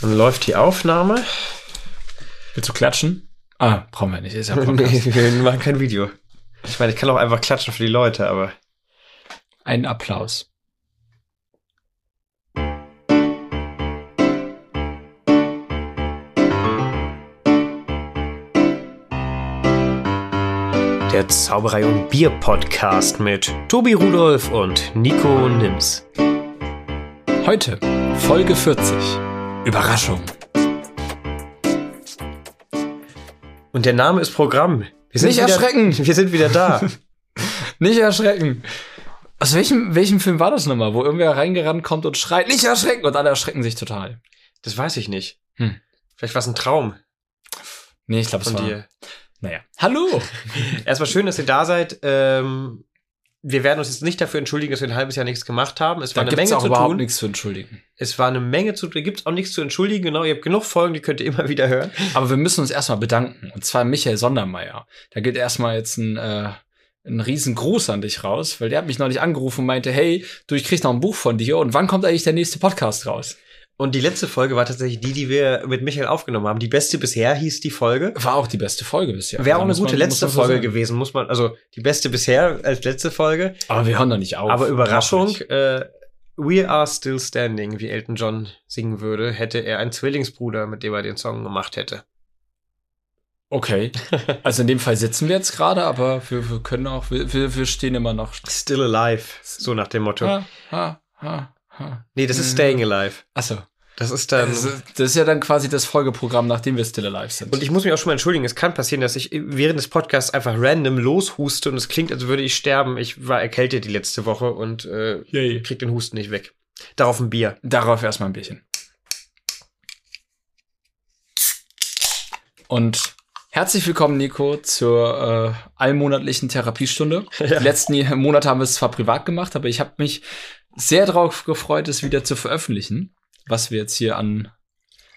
Dann läuft die Aufnahme. Willst du klatschen? Ah, brauchen wir nicht. Ist ja nee, Podcast. wir machen kein Video. Ich meine, ich kann auch einfach klatschen für die Leute, aber. Ein Applaus. Der Zauberei und Bier Podcast mit Tobi Rudolf und Nico Nims. Heute Folge 40. Überraschung. Und der Name ist Programm. Wir Nicht wieder, erschrecken! Wir sind wieder da. Nicht erschrecken. Aus welchem, welchem Film war das nochmal, wo irgendwer reingerannt kommt und schreit, nicht erschrecken! Und alle erschrecken sich total. Das weiß ich nicht. Hm. Vielleicht war es ein Traum Nee, ich glaube, es von war. dir. Naja. Hallo! Erstmal schön, dass ihr da seid. Ähm, wir werden uns jetzt nicht dafür entschuldigen, dass wir ein halbes Jahr nichts gemacht haben. Es war Da eine Menge auch zu überhaupt tun. nichts zu entschuldigen. Es war eine Menge zu tun. Gibt es auch nichts zu entschuldigen. Genau, ihr habt genug Folgen, die könnt ihr immer wieder hören. Aber wir müssen uns erstmal bedanken. Und zwar Michael Sondermeier. Da geht erstmal jetzt ein, äh, ein riesen Gruß an dich raus, weil der hat mich neulich angerufen und meinte, hey, du, ich krieg noch ein Buch von dir und wann kommt eigentlich der nächste Podcast raus? Und die letzte Folge war tatsächlich die, die wir mit Michael aufgenommen haben. Die beste bisher hieß die Folge. War auch die beste Folge bisher. Wäre auch eine gute man- letzte so Folge sagen. gewesen, muss man, also die beste bisher als letzte Folge. Aber wir hören doch nicht auf. Aber Überraschung, äh, We Are Still Standing, wie Elton John singen würde, hätte er einen Zwillingsbruder, mit dem er den Song gemacht hätte. Okay. Also in dem Fall sitzen wir jetzt gerade, aber wir, wir können auch, wir, wir, stehen immer noch. Still Alive, so nach dem Motto. Ha, ha, ha. Nee, das ist. Staying Alive. Achso. Das ist dann. Das, ist- das ist ja dann quasi das Folgeprogramm, nachdem wir still alive sind. und ich muss mich auch schon mal entschuldigen, es kann passieren, dass ich während des Podcasts einfach random loshuste und es klingt, als würde ich sterben. Ich war erkältet die letzte Woche und äh, Yay. krieg den Husten nicht weg. Darauf ein Bier. Darauf erstmal ein Bierchen. Und herzlich willkommen, Nico, zur äh, allmonatlichen Therapiestunde. Ja. Die letzten Monate haben wir es zwar privat gemacht, aber ich habe mich sehr darauf gefreut, es wieder zu veröffentlichen, was wir jetzt hier an.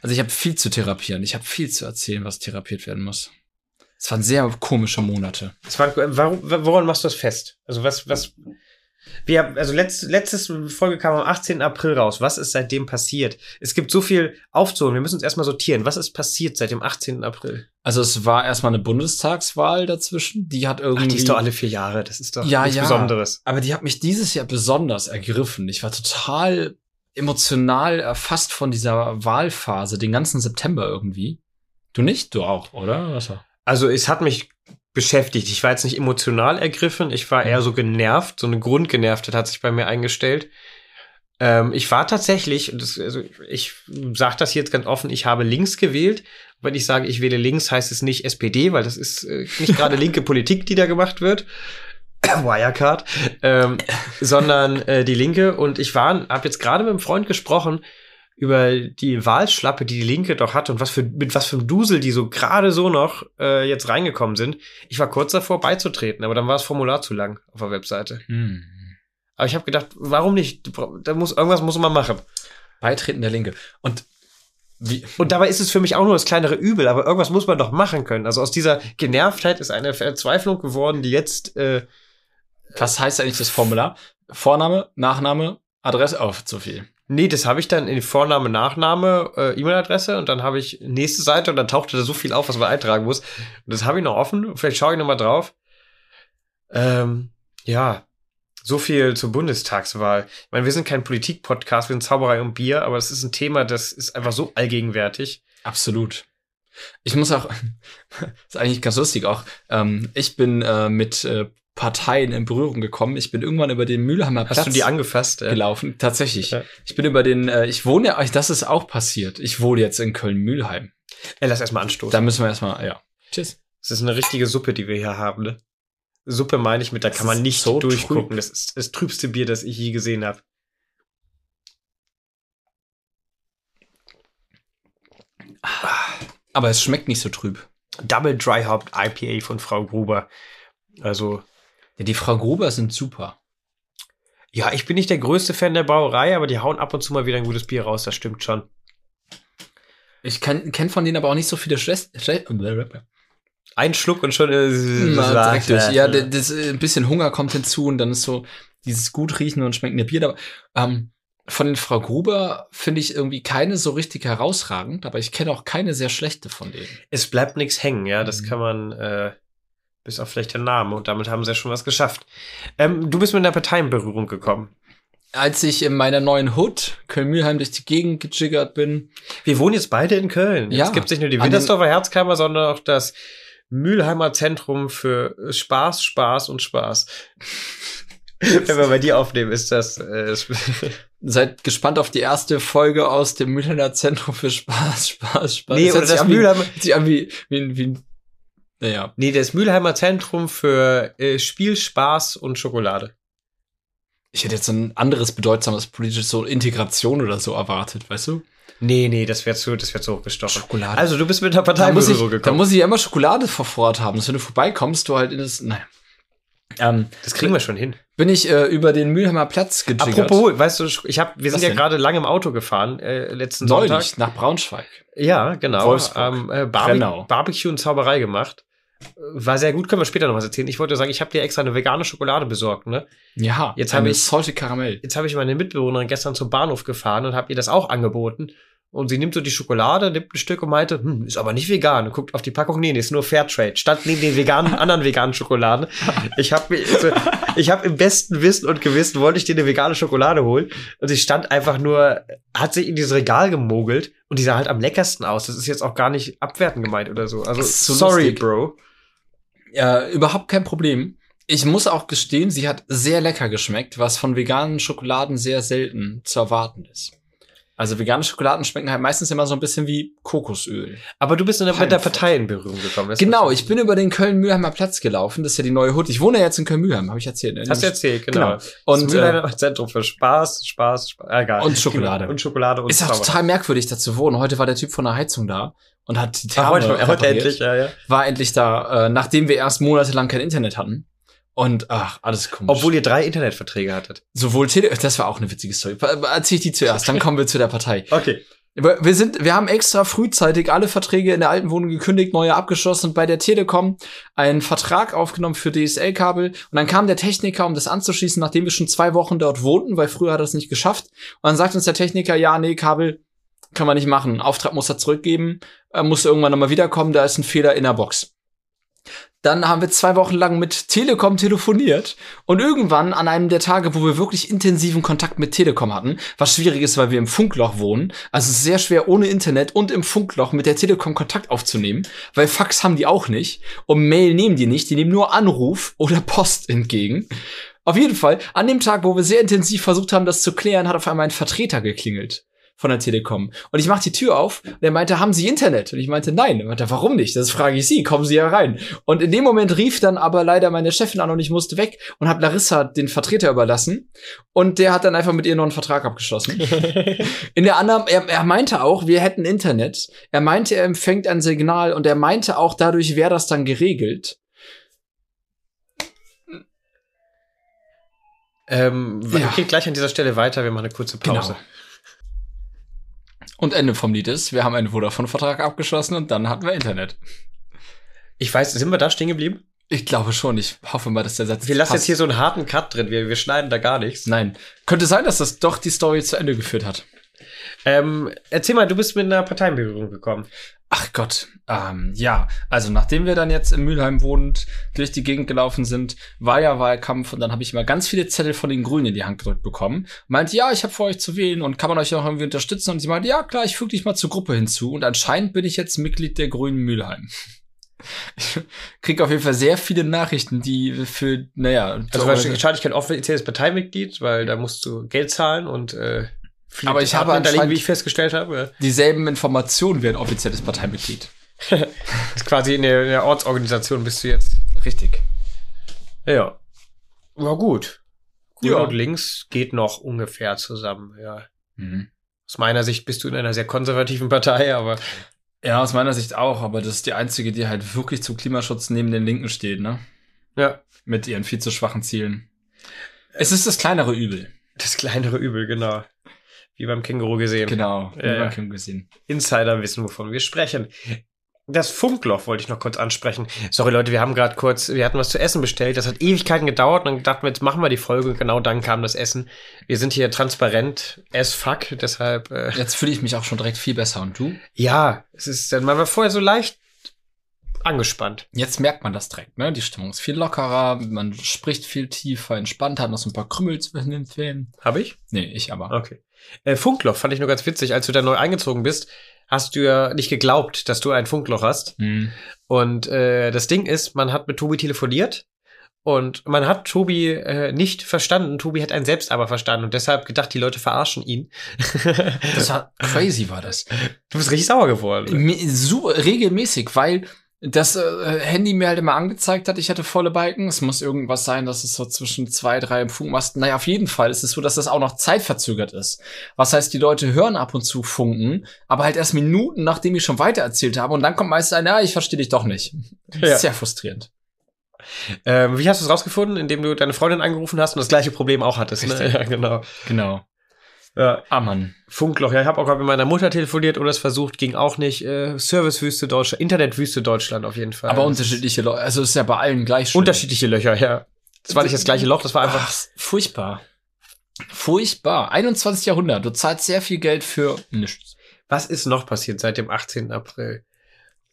Also ich habe viel zu therapieren. Ich habe viel zu erzählen, was therapiert werden muss. Es waren sehr komische Monate. Es war, warum, woran machst du das fest? Also was, was, wir, also letzte, letzte Folge kam am 18. April raus. Was ist seitdem passiert? Es gibt so viel aufzuholen. Wir müssen uns erstmal sortieren. Was ist passiert seit dem 18. April? Also es war erstmal eine Bundestagswahl dazwischen. Die hat irgendwie. Ach, die ist doch alle vier Jahre. Das ist doch Ja, nichts ja. Besonderes. Aber die hat mich dieses Jahr besonders ergriffen. Ich war total emotional erfasst von dieser Wahlphase, den ganzen September irgendwie. Du nicht? Du auch, oder? Was war? Also es hat mich beschäftigt. Ich war jetzt nicht emotional ergriffen. Ich war eher so genervt. So eine Grundgenervtheit hat sich bei mir eingestellt. Ähm, ich war tatsächlich, das, also ich sage das jetzt ganz offen, ich habe links gewählt. Wenn ich sage, ich wähle links, heißt es nicht SPD, weil das ist äh, nicht gerade linke Politik, die da gemacht wird. Wirecard, ähm, sondern äh, die Linke. Und ich war, habe jetzt gerade mit einem Freund gesprochen über die Wahlschlappe, die die Linke doch hat und was für mit was für einem Dusel die so gerade so noch äh, jetzt reingekommen sind. Ich war kurz davor beizutreten, aber dann war das Formular zu lang auf der Webseite. Hm. Aber ich habe gedacht, warum nicht? Da muss irgendwas muss man machen. Beitreten der Linke. Und wie? Und dabei ist es für mich auch nur das kleinere Übel, aber irgendwas muss man doch machen können. Also aus dieser Genervtheit ist eine Verzweiflung geworden, die jetzt äh, Was heißt eigentlich das Formular? Vorname, Nachname, Adresse auf zu viel. Nee, das habe ich dann in Vorname, Nachname, äh, E-Mail-Adresse und dann habe ich nächste Seite und dann tauchte da so viel auf, was man eintragen muss. Und das habe ich noch offen. Vielleicht schaue ich noch mal drauf. Ähm, ja, so viel zur Bundestagswahl. Ich meine, wir sind kein Politik-Podcast, wir sind Zauberei und Bier, aber das ist ein Thema, das ist einfach so allgegenwärtig. Absolut. Ich muss auch, ist eigentlich ganz lustig auch, ähm, ich bin äh, mit äh, Parteien in Berührung gekommen. Ich bin irgendwann über den Mühlheimer Hast Platz du die angefasst? Äh? gelaufen. Tatsächlich. Ja. Ich bin über den, äh, ich wohne ja, das ist auch passiert. Ich wohne jetzt in Köln-Mühlheim. Äh, lass erstmal anstoßen. Da müssen wir erstmal, ja. Tschüss. Das ist eine richtige Suppe, die wir hier haben, ne? Suppe meine ich mit, da Das kann man nicht so durchgucken. trüb. Das ist das trübste Bier, das ich je gesehen habe. Aber es schmeckt nicht so trüb. Double Dry Hopped IPA von Frau Gruber. Also, Ja, die Frau Gruber sind super. ja, ich bin nicht der größte Fan der Brauerei, aber die hauen ab und zu mal wieder ein gutes Bier raus, das stimmt schon. Ich kenne kenn von denen aber auch nicht so viele Schwestern. Ein Schluck und schon äh, direkt durch. Ja, das, äh, ein bisschen Hunger kommt hinzu und dann ist so dieses gut riechen und schmeckende Bier. Da, ähm, von den Frau Gruber finde ich irgendwie keine so richtig herausragend, aber ich kenne auch keine sehr schlechte von denen. Es bleibt nichts hängen, ja, das Mhm. kann man, äh, bis auf vielleicht den Namen und damit haben sie ja schon was geschafft. Ähm, du bist mit einer Partei in Berührung gekommen. Als ich in meiner neuen Hood, Köln-Mühlheim, durch die Gegend gejiggert bin, Wir wohnen jetzt beide in Köln. Ja. Jetzt gibt es nicht nur die Wintersdorfer Herzkammer, sondern auch das Mülheimer Zentrum für Spaß, Spaß und Spaß. Wenn wir bei dir aufnehmen, ist das. Äh, seid gespannt auf die erste Folge aus dem Mühlheimer Zentrum für Spaß, Spaß, Spaß. nee, Das oder das an wie- wie, wie, wie, naja. Nee, das Mülheimer Zentrum für äh, Spiel, Spaß und Schokolade. Ich hätte jetzt ein anderes bedeutsames politisches, so Integration oder so erwartet, weißt du? Nee, nee, das wäre zu, das wäre zu hochgestochen. Schokolade. Also, du bist mit der Partei da muss, ich, Berührung da gekommen. muss ich ja immer Schokolade vor Ort haben, dass wenn du vorbeikommst, du halt in das, naja. Ähm, das kriegen wir schon hin. bin ich äh, über den Mülheimer Platz gejiggert. Apropos, weißt du, ich hab, wir sind Was ja denn? gerade lange im Auto gefahren, äh, letzten Sonntag. Neulich, nach Braunschweig. Ja, genau. Wolfsburg. Ähm, äh, Barbe Brennau. Barbecue und Zauberei gemacht. War sehr gut, können wir später noch was erzählen. Ich wollte sagen, ich habe dir extra eine vegane Schokolade besorgt, ne? Ja, Jetzt habe ich- Salty Karamell. Jetzt habe ich meine Mitbewohnerin gestern zum Bahnhof gefahren und habe ihr das auch angeboten. Und sie nimmt so die Schokolade, nimmt ein Stück und meinte, hm, ist aber nicht vegan. Und guckt auf die Packung, nee, nee, ist nur Fairtrade. Stand neben den veganen, anderen veganen Schokoladen. Ich habe also, ich habe im besten Wissen und Gewissen wollte ich dir eine vegane Schokolade holen. Und sie stand einfach nur, hat sich in dieses Regal gemogelt und die sah halt am leckersten aus. Das ist jetzt auch gar nicht abwertend gemeint oder so. Also, so sorry, lustig. Bro. Ja, überhaupt kein Problem. Ich muss auch gestehen, sie hat sehr lecker geschmeckt, was von veganen Schokoladen sehr selten zu erwarten ist. Also vegane Schokoladen schmecken halt meistens immer so ein bisschen wie Kokosöl. Aber du bist in der, mit der. Partei in Berührung gekommen. Genau, ich bin über den Köln-Mühlheimer Platz gelaufen. Das ist ja die neue Hut. Ich wohne ja jetzt in Köln-Mühlheim, habe ich erzählt. ne? Hast du erzählt, genau. Genau. Und, das äh, Mülheimer Zentrum für Spaß, Spaß, Spaß. Ah, egal. Und Schokolade. Und Schokolade und Ist auch total merkwürdig, da zu wohnen. Heute war der Typ von der Heizung da und hat die Ach, Therme heute, heute endlich, ja, ja. War endlich da, äh, nachdem wir erst monatelang kein Internet hatten. Und ach, alles komisch. Obwohl ihr drei Internetverträge hattet. sowohl Tele, das war auch eine witzige Story. Erzähl ich die zuerst, dann kommen wir zu der Partei. Okay. Wir sind, wir haben extra frühzeitig alle Verträge in der alten Wohnung gekündigt, neue abgeschlossen und bei der Telekom einen Vertrag aufgenommen für DSL-Kabel. Und dann kam der Techniker, um das anzuschließen, nachdem wir schon zwei Wochen dort wohnten, weil früher hat er es nicht geschafft. Und dann sagt uns der Techniker, ja, nee, Kabel kann man nicht machen. Auftrag muss er zurückgeben, er muss irgendwann nochmal wiederkommen, da ist ein Fehler in der Box. Dann haben wir zwei Wochen lang mit Telekom telefoniert und irgendwann an einem der Tage, wo wir wirklich intensiven Kontakt mit Telekom hatten, was schwierig ist, weil wir im Funkloch wohnen, also sehr schwer ohne Internet und im Funkloch mit der Telekom Kontakt aufzunehmen, weil Fax haben die auch nicht und Mail nehmen die nicht, die nehmen nur Anruf oder Post entgegen. Auf jeden Fall, an dem Tag, wo wir sehr intensiv versucht haben, das zu klären, hat auf einmal ein Vertreter geklingelt von der Telekom. Und ich mach die Tür auf und er meinte, haben Sie Internet? Und ich meinte, nein. Er meinte, warum nicht? Das frage ich Sie, kommen Sie ja rein. Und in dem Moment rief dann aber leider meine Chefin an und ich musste weg und habe Larissa den Vertreter überlassen. Und der hat dann einfach mit ihr noch einen Vertrag abgeschlossen. In der anderen, er, er meinte auch, wir hätten Internet. Er meinte, er empfängt ein Signal und er meinte auch, dadurch wäre das dann geregelt. Ähm, Ja. ja. geht gleich an dieser Stelle weiter. Wir machen eine kurze Pause. Genau. Und Ende vom Lied ist, wir haben einen Vodafone-Vertrag abgeschlossen und dann hatten wir Internet. Ich weiß, sind wir da stehen geblieben? Ich glaube schon. Ich hoffe mal, dass der Satz. Wir lassen passt. jetzt hier so einen harten Cut drin. Wir, wir schneiden da gar nichts. Nein. Könnte sein, dass das doch die Story zu Ende geführt hat. Ähm, erzähl mal, du bist mit einer Partei in Berührung gekommen. Ach Gott, ähm, ja, also nachdem wir dann jetzt in Mülheim wohnend durch die Gegend gelaufen sind, war ja Wahlkampf und dann habe ich mal ganz viele Zettel von den Grünen in die Hand gedrückt bekommen. Meinte, ja, ich habe vor euch zu wählen und kann man euch auch irgendwie unterstützen? Und sie meinte, ja klar, ich füge dich mal zur Gruppe hinzu und anscheinend bin ich jetzt Mitglied der Grünen Mülheim. Ich krieg auf jeden Fall sehr viele Nachrichten, die für, naja, Also wahrscheinlich kein offizielles Parteimitglied, weil da musst du Geld zahlen und äh, viele Aber ich habe anscheinend- wie ich festgestellt habe. dieselben Informationen wie ein offizielles Parteimitglied. Das ist quasi in der, in der Ortsorganisation bist du jetzt. Richtig. Ja. War gut. Grün Ja. und links geht noch ungefähr zusammen, ja. Mhm. Aus meiner Sicht bist du in einer sehr konservativen Partei, aber Ja, aus meiner Sicht auch, aber das ist die einzige, die halt wirklich zum Klimaschutz neben den Linken steht, ne? ja, Mit ihren viel zu schwachen Zielen. Es ist das kleinere Übel. das kleinere Übel, genau. Wie beim Känguru gesehen. Genau, Ja, ja. ja, gesehen. Insider wissen, wovon wir sprechen. Das Funkloch wollte ich noch kurz ansprechen. Sorry Leute, wir haben gerade kurz, wir hatten was zu essen bestellt. Das hat Ewigkeiten gedauert. Und dann dachten wir, jetzt machen wir die Folge. Und genau dann kam das Essen. Wir sind hier transparent as fuck. Deshalb. Äh, Jetzt fühle ich mich auch schon direkt viel besser. Und du? ja, es ist, man war vorher so leicht angespannt. Jetzt merkt man das direkt, ne? Die Stimmung ist viel lockerer, man spricht viel tiefer, entspannt, hat noch so ein paar Krümel zwischen den Zähnen. Habe ich? Nee, ich aber. Okay. Äh, Funkloch fand ich nur ganz witzig. Als du da neu eingezogen bist, hast du ja nicht geglaubt, dass du ein Funkloch hast. Hm. Und äh, das Ding ist, man hat mit Tobi telefoniert und man hat Tobi äh, nicht verstanden. Tobi hat einen selbst aber verstanden und deshalb gedacht, die Leute verarschen ihn. Das war crazy, war das. du bist richtig sauer geworden. So regelmäßig, weil das äh, Handy mir halt immer angezeigt hat, ich hatte volle Balken. Es muss irgendwas sein, dass es so zwischen zwei, drei Funkmasten. Naja, auf jeden Fall ist es so, dass das auch noch zeitverzögert ist. Was heißt, die Leute hören ab und zu Funken, aber halt erst Minuten, nachdem ich schon weiter erzählt habe. Und dann kommt meist ein, ja, ich verstehe dich doch nicht. Ja. Sehr frustrierend. Ähm, wie hast du es rausgefunden? Indem du deine Freundin angerufen hast und das gleiche Problem auch hattest. Ne? Ja, genau. Genau. Ja, Ah, Mann. Funkloch. Ja, ich habe auch gerade mit meiner Mutter telefoniert oder es versucht, ging auch nicht. Äh, Servicewüste Deutschland, Internetwüste Deutschland auf jeden Fall. Aber unterschiedliche Leute, also ist ja bei allen gleich schlimm. Unterschiedliche Löcher, ja. Das war nicht das gleiche Loch, das war einfach. Ach, furchtbar. Furchtbar. 21. Jahrhundert. Du zahlst sehr viel Geld für nichts. Was ist noch passiert seit dem 18. April?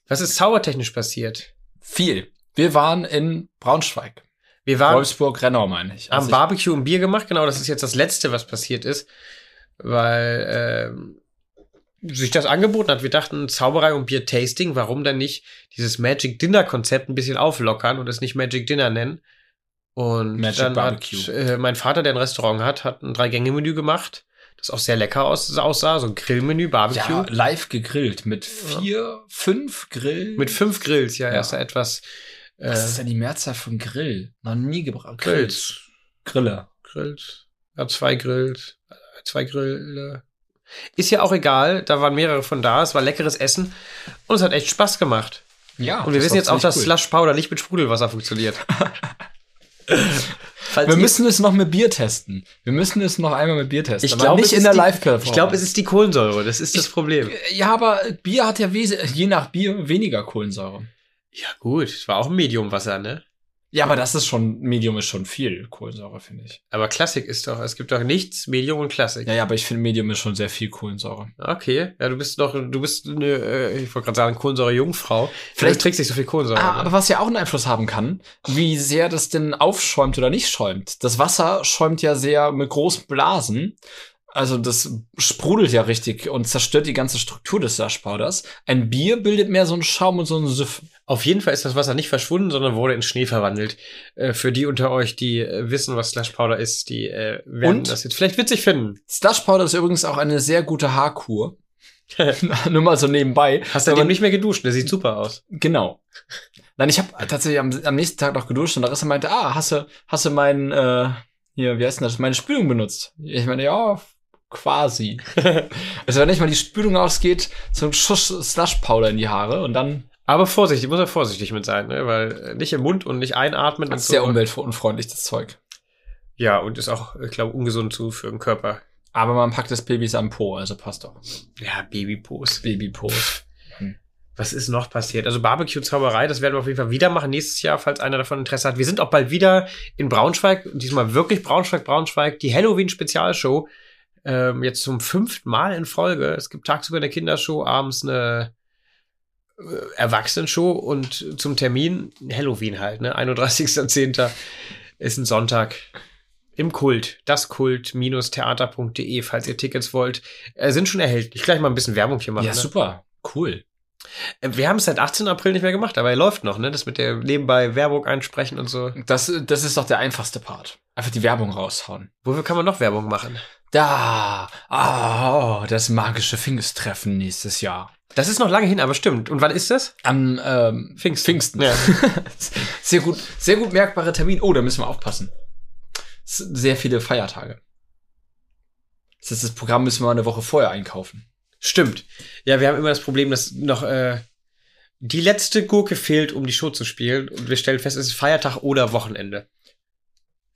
Was ist zaubertechnisch passiert? Viel. Wir waren in Braunschweig. Wir waren Wolfsburg, Rennau, meine ich. am Also ich- Barbecue und Bier gemacht, genau, das ist jetzt das Letzte, was passiert ist, weil ähm, sich das angeboten hat. Wir dachten, Zauberei und Bier-Tasting, warum denn nicht dieses Magic Dinner-Konzept ein bisschen auflockern und es nicht Magic Dinner nennen? Und Magic dann Barbecue. hat äh, mein Vater, der ein Restaurant hat, hat ein Drei-Gänge-Menü gemacht, das auch sehr lecker aus, aussah, so ein Grillmenü, Barbecue. ja, live gegrillt mit vier, fünf Grillen. Mit fünf Grills, ja, Ja. erst etwas äh, Was ist denn die Mehrzahl von Grill? Noch nie gebraucht. Grills. Griller. Grills. Ja, zwei Grills. Zwei Grill. Ist ja auch egal, da waren mehrere von da, es war leckeres Essen und es hat echt Spaß gemacht. Ja. Und wir das wissen jetzt auch, dass ziemlich Slush Powder nicht mit Sprudelwasser funktioniert. Wir müssen es noch mit Bier testen. Wir müssen es noch einmal mit Bier testen. ich glaube, nicht in der Live-Plattform. Ich glaube, es ist die Kohlensäure, das ist das Ich- Problem. Ja, aber Bier hat ja je nach Bier weniger Kohlensäure. Ja, gut, es war auch ein Mediumwasser, ne? Ja, aber das ist schon, Medium ist schon viel Kohlensäure, finde ich. Aber Klassik ist doch, es gibt doch nichts, Medium und Klassik. Ja, ja, aber ich finde Medium ist schon sehr viel Kohlensäure. Okay, ja, du bist doch, du bist eine, äh, ich wollte gerade sagen, Kohlensäure-Jungfrau. Vielleicht trägst du nicht so viel Kohlensäure. Ah, ne? aber was ja auch einen Einfluss haben kann, wie sehr das denn aufschäumt oder nicht schäumt. Das Wasser schäumt ja sehr mit großen Blasen. Also das sprudelt ja richtig und zerstört die ganze Struktur des Saschpowders. Ein Bier bildet mehr so einen Schaum und so einen Süff. Auf jeden Fall ist das Wasser nicht verschwunden, sondern wurde in Schnee verwandelt. Äh, für die unter euch, die äh, wissen, was Slush Powder ist, die äh, werden Und? das jetzt vielleicht witzig finden. Slush Powder ist übrigens auch eine sehr gute Haarkur. Nur mal so nebenbei. Hast du nicht mehr geduscht? Der sieht super aus. Genau. Nein, ich habe tatsächlich am, am nächsten Tag noch geduscht und Larissa meinte, ah, hast du, hast du meinen, äh, hier, wie heißt denn das, meine Spülung benutzt? Ich meine, ja, quasi. also wenn nicht mal die Spülung ausgeht, so ein Schuss Slush-Powder in die Haare und dann Aber vorsichtig, muss er vorsichtig mit sein, ne? weil äh, nicht im Mund und nicht einatmen. und ist so. sehr umweltunfreundlich, das Zeug. Ja, und ist auch, ich glaube, ungesund zu für den Körper. Aber man packt des Babys am Po, also passt doch. Ja, Babypos. Babypo. Was ist noch passiert? Also Barbecue-Zauberei, das werden wir auf jeden Fall wieder machen nächstes Jahr, falls einer davon Interesse hat. Wir sind auch bald wieder in Braunschweig, diesmal wirklich Braunschweig, Braunschweig, die Halloween-Spezialshow. Ähm, jetzt zum fünften Mal in Folge. Es gibt tagsüber eine Kindershow, abends eine äh, Erwachsenenshow und zum Termin Halloween halt, ne? 31.10. ist ein Sonntag. Im Kult, das Kult-theater.de, falls ihr Tickets wollt, äh, sind schon erhältlich. Gleich mal ein bisschen Werbung hier machen. Ja, ne? super. Cool. Äh, Wir haben es seit 18. April nicht mehr gemacht, aber er läuft noch, ne? Das mit der nebenbei Werbung einsprechen und so. Das, das ist doch der einfachste Part. Einfach die Werbung raushauen. Wofür kann man noch Werbung machen? Da, ah, das magische Pfingsttreffen nächstes Jahr. Das ist noch lange hin, aber stimmt. Und wann ist das? Am ähm, Pfingsten. Pfingsten. Ja. sehr gut, sehr gut merkbarer Termin. Oh, da müssen wir aufpassen. Sehr viele Feiertage. Das ist das Programm müssen wir eine Woche vorher einkaufen. Stimmt. Ja, wir haben immer das Problem, dass noch äh, die letzte Gurke fehlt, um die Show zu spielen. Und wir stellen fest, es ist Feiertag oder Wochenende.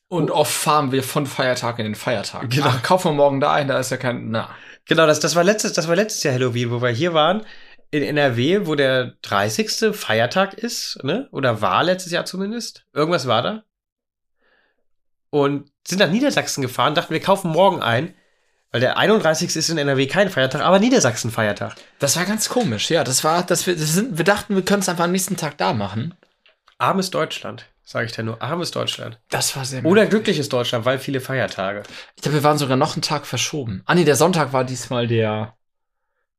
Und oft fahren wir von Feiertag in den Feiertag. Genau. Ach, kaufen wir morgen da ein, da ist ja kein, na. Genau, das, das war letztes, das war letztes Jahr Halloween, wo wir hier waren. in NRW, wo der 30. Feiertag ist, ne? Oder war letztes Jahr zumindest. Irgendwas war da. Und sind nach Niedersachsen gefahren, dachten, wir kaufen morgen ein. Weil der 31. ist in NRW kein Feiertag, aber Niedersachsen Feiertag. Das war ganz komisch, ja. Das war, dass wir, das sind, wir dachten, wir können es einfach am nächsten Tag da machen. Armes Deutschland, sage ich da nur. Armes Deutschland. Das war sehr Oder glückliches Deutschland, weil viele Feiertage. Ich glaube, wir waren sogar noch einen Tag verschoben. Ah nee, der Sonntag war diesmal der.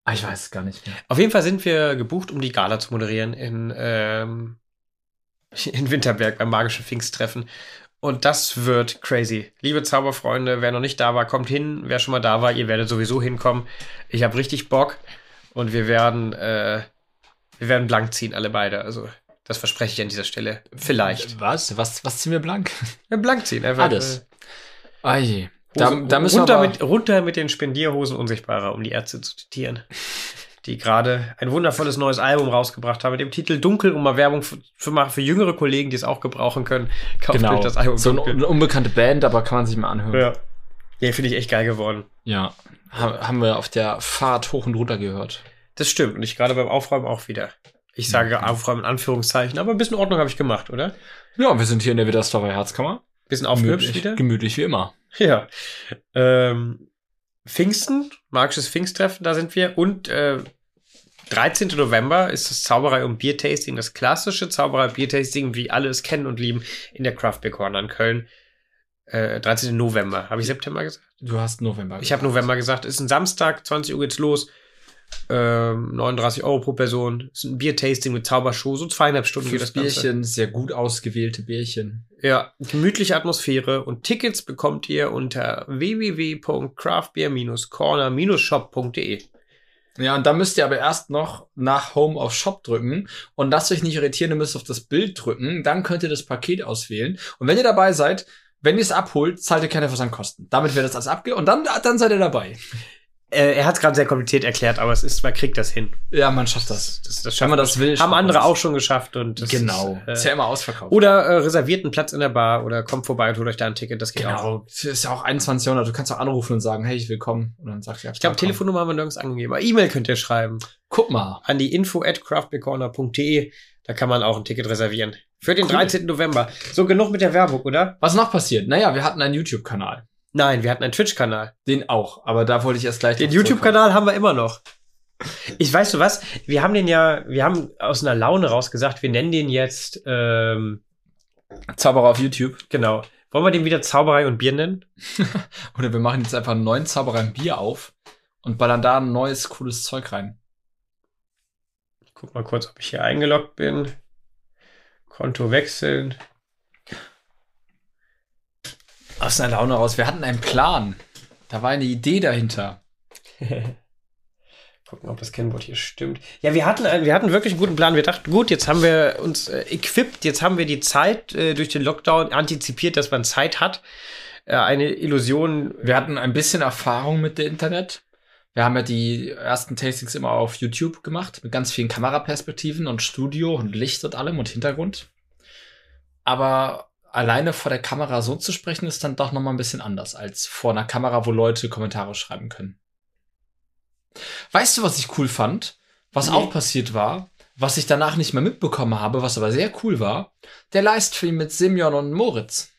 Ah, ich weiß es gar nicht mehr. Auf jeden Fall sind wir gebucht, um die Gala zu moderieren in, ähm, in Winterberg beim magischen Pfingsttreffen. Und das wird crazy. Liebe Zauberfreunde, wer noch nicht da war, kommt hin. Wer schon mal da war, ihr werdet sowieso hinkommen. Ich habe richtig Bock. Und wir werden, äh, wir werden blank ziehen, alle beide. Also, das verspreche ich an dieser Stelle. Vielleicht. Was? Was, was ziehen wir blank? Ja, blank ziehen, einfach. Alles. Äh, Da, da müssen runter, wir aber, mit, runter mit den Spendierhosen Unsichtbarer, um die Ärzte zu zitieren. Die gerade ein wundervolles neues Album rausgebracht haben mit dem Titel Dunkel, um mal Werbung für, für, mal für jüngere Kollegen, die es auch gebrauchen können. Kauft genau, euch das Album so Dunkel. eine unbekannte Band, aber kann man sich mal anhören. Ja, ja finde ich echt geil geworden. Ja. Ha haben wir auf der Fahrt hoch und runter gehört. Das stimmt. Und ich gerade beim Aufräumen auch wieder. Ich sage Mhm. Aufräumen in Anführungszeichen, aber ein bisschen Ordnung habe ich gemacht, oder? Ja, wir sind hier in der Widdersdorfer Herzkammer. Bisschen aufgehübscht wieder. gemütlich wie immer. Ja. Ähm, Pfingsten, magisches Pfingsttreffen, da sind wir. Und äh, 13. November ist das Zauberei und Biertasting, das klassische Zauberei und Biertasting, wie alle es kennen und lieben, in der Craft Beer Corner in Köln. Äh, 13. November. Habe ich September gesagt? Du hast November. Ich habe November gesagt. Ist ein Samstag, 20 Uhr geht's los. Ähm, 39 Euro pro Person. Ist ein Biertasting mit Zaubershow. So zweieinhalb Stunden geht Fünf das Ganze. Bierchen, sehr gut ausgewählte Bierchen. Ja, gemütliche Atmosphäre und Tickets bekommt ihr unter www.craftbeer-corner-shop.de. Ja, und da müsst ihr aber erst noch nach Home auf Shop drücken und lasst euch nicht irritieren, ihr müsst auf das Bild drücken, dann könnt ihr das Paket auswählen. Und wenn ihr dabei seid, wenn ihr es abholt, zahlt ihr keine Versandkosten. Damit wird das alles abge... Und dann, dann seid ihr dabei. Äh, er hat es gerade sehr kompliziert erklärt, aber es ist, man kriegt das hin. Ja, man schafft das. Das, das Wenn man das will, Haben andere das. auch schon geschafft und das genau. Ist, ist äh, ja immer ausverkauft. oder äh, reserviert einen Platz in der Bar oder kommt vorbei und holt euch da ein Ticket. Das geht auch. Genau. Ist ja auch 21 Jahrhundert. Du kannst auch anrufen und sagen, hey, ich will kommen. Und dann sagt er, Ich glaube, Telefonnummer haben wir nirgends angegeben. Aber E-Mail könnt ihr schreiben Guck mal. an die info at craftbeercorner.de. Da kann man auch ein Ticket reservieren. Für den Cool. 13. November. So, genug mit der Werbung, oder? Was noch passiert? Naja, wir hatten einen YouTube-Kanal. Nein, wir hatten einen Twitch-Kanal. Den auch. Aber da wollte ich erst gleich Den. YouTube-Kanal haben wir immer noch. Ich weißt du was? Wir haben den ja, wir haben aus einer Laune raus gesagt, wir nennen den jetzt, ähm, Zauberer auf YouTube. genau. Wollen wir den wieder Zauberei und Bier nennen? Oder wir machen jetzt einfach einen neuen Zauberer im Bier auf und ballern da ein neues, cooles Zeug rein. Ich guck mal kurz, ob ich hier eingeloggt bin. Konto wechseln. Aus einer Laune raus. Wir hatten einen Plan. Da war eine Idee dahinter. Gucken, ob das Kennwort hier stimmt. Ja, wir hatten, einen- wir hatten wirklich einen guten Plan. Wir dachten, gut, jetzt haben wir uns äh, equipped, jetzt haben wir die Zeit äh, durch den Lockdown antizipiert, dass man Zeit hat. Äh, eine Illusion. Wir hatten ein bisschen Erfahrung mit dem Internet. Wir haben ja die ersten Tastings immer auf YouTube gemacht, mit ganz vielen Kameraperspektiven und Studio und Licht und allem und Hintergrund. Aber alleine vor der Kamera so zu sprechen, ist dann doch noch mal ein bisschen anders als vor einer Kamera, wo Leute Kommentare schreiben können. Weißt du, was ich cool fand? Was Nee. auch passiert war, was ich danach nicht mehr mitbekommen habe, was aber sehr cool war? Der Livestream mit Simeon und Moritz.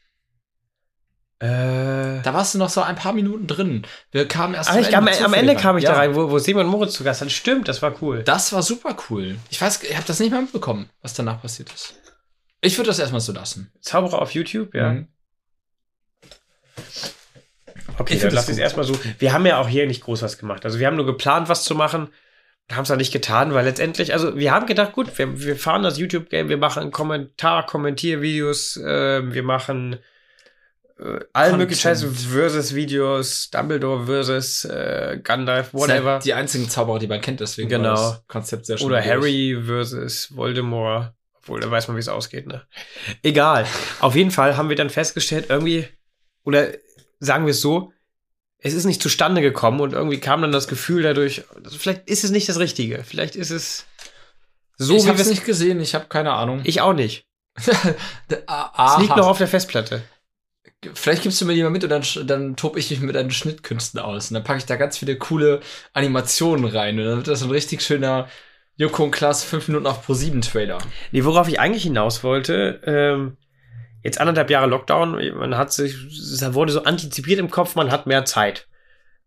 Äh, Da warst du noch so ein paar Minuten drin. Wir kamen erst Ah, am am, Ende kam ich Ja. da rein, wo, wo Simon Moritz zu Gast hat. Stimmt, das war cool. Das war super cool. Ich weiß, ich habe das nicht mehr mitbekommen, was danach passiert ist. Ich würde das erstmal so lassen. Zauberer auf YouTube, ja. Mhm. Okay, Ich dann lass das es erstmal so. Wir haben ja auch hier nicht groß was gemacht. Also wir haben nur geplant, was zu machen und haben es dann nicht getan, weil letztendlich, also wir haben gedacht, gut, wir, wir fahren das YouTube-Game, wir machen Kommentar, Kommentiervideos, äh, wir machen äh, allen möglichen Scheiß Content. versus Videos, Dumbledore versus äh, Gandalf, sind whatever. halt Die einzigen Zauberer, die man kennt, deswegen Genau. das Konzept sehr schön. Oder Harry versus Voldemort. Obwohl, da weiß man, wie es ausgeht, ne? Egal. Auf jeden Fall haben wir dann festgestellt, irgendwie, oder sagen wir es so, es ist nicht zustande gekommen und irgendwie kam dann das Gefühl dadurch, also vielleicht ist es nicht das Richtige. Vielleicht ist es so, ich habe es nicht gesehen, ich habe keine Ahnung. Ich auch nicht. Aha. Es liegt noch auf der Festplatte. Vielleicht gibst du mir die mal mit und dann, dann tob ich mich mit deinen Schnittkünsten aus. Und dann packe ich da ganz viele coole Animationen rein. Und dann wird das ein richtig schöner Joko und Klaas 5 Minuten auf Pro 7 Trailer. Nee, worauf ich eigentlich hinaus wollte, ähm, jetzt anderthalb Jahre Lockdown, man hat sich, es wurde so antizipiert im Kopf, man hat mehr Zeit.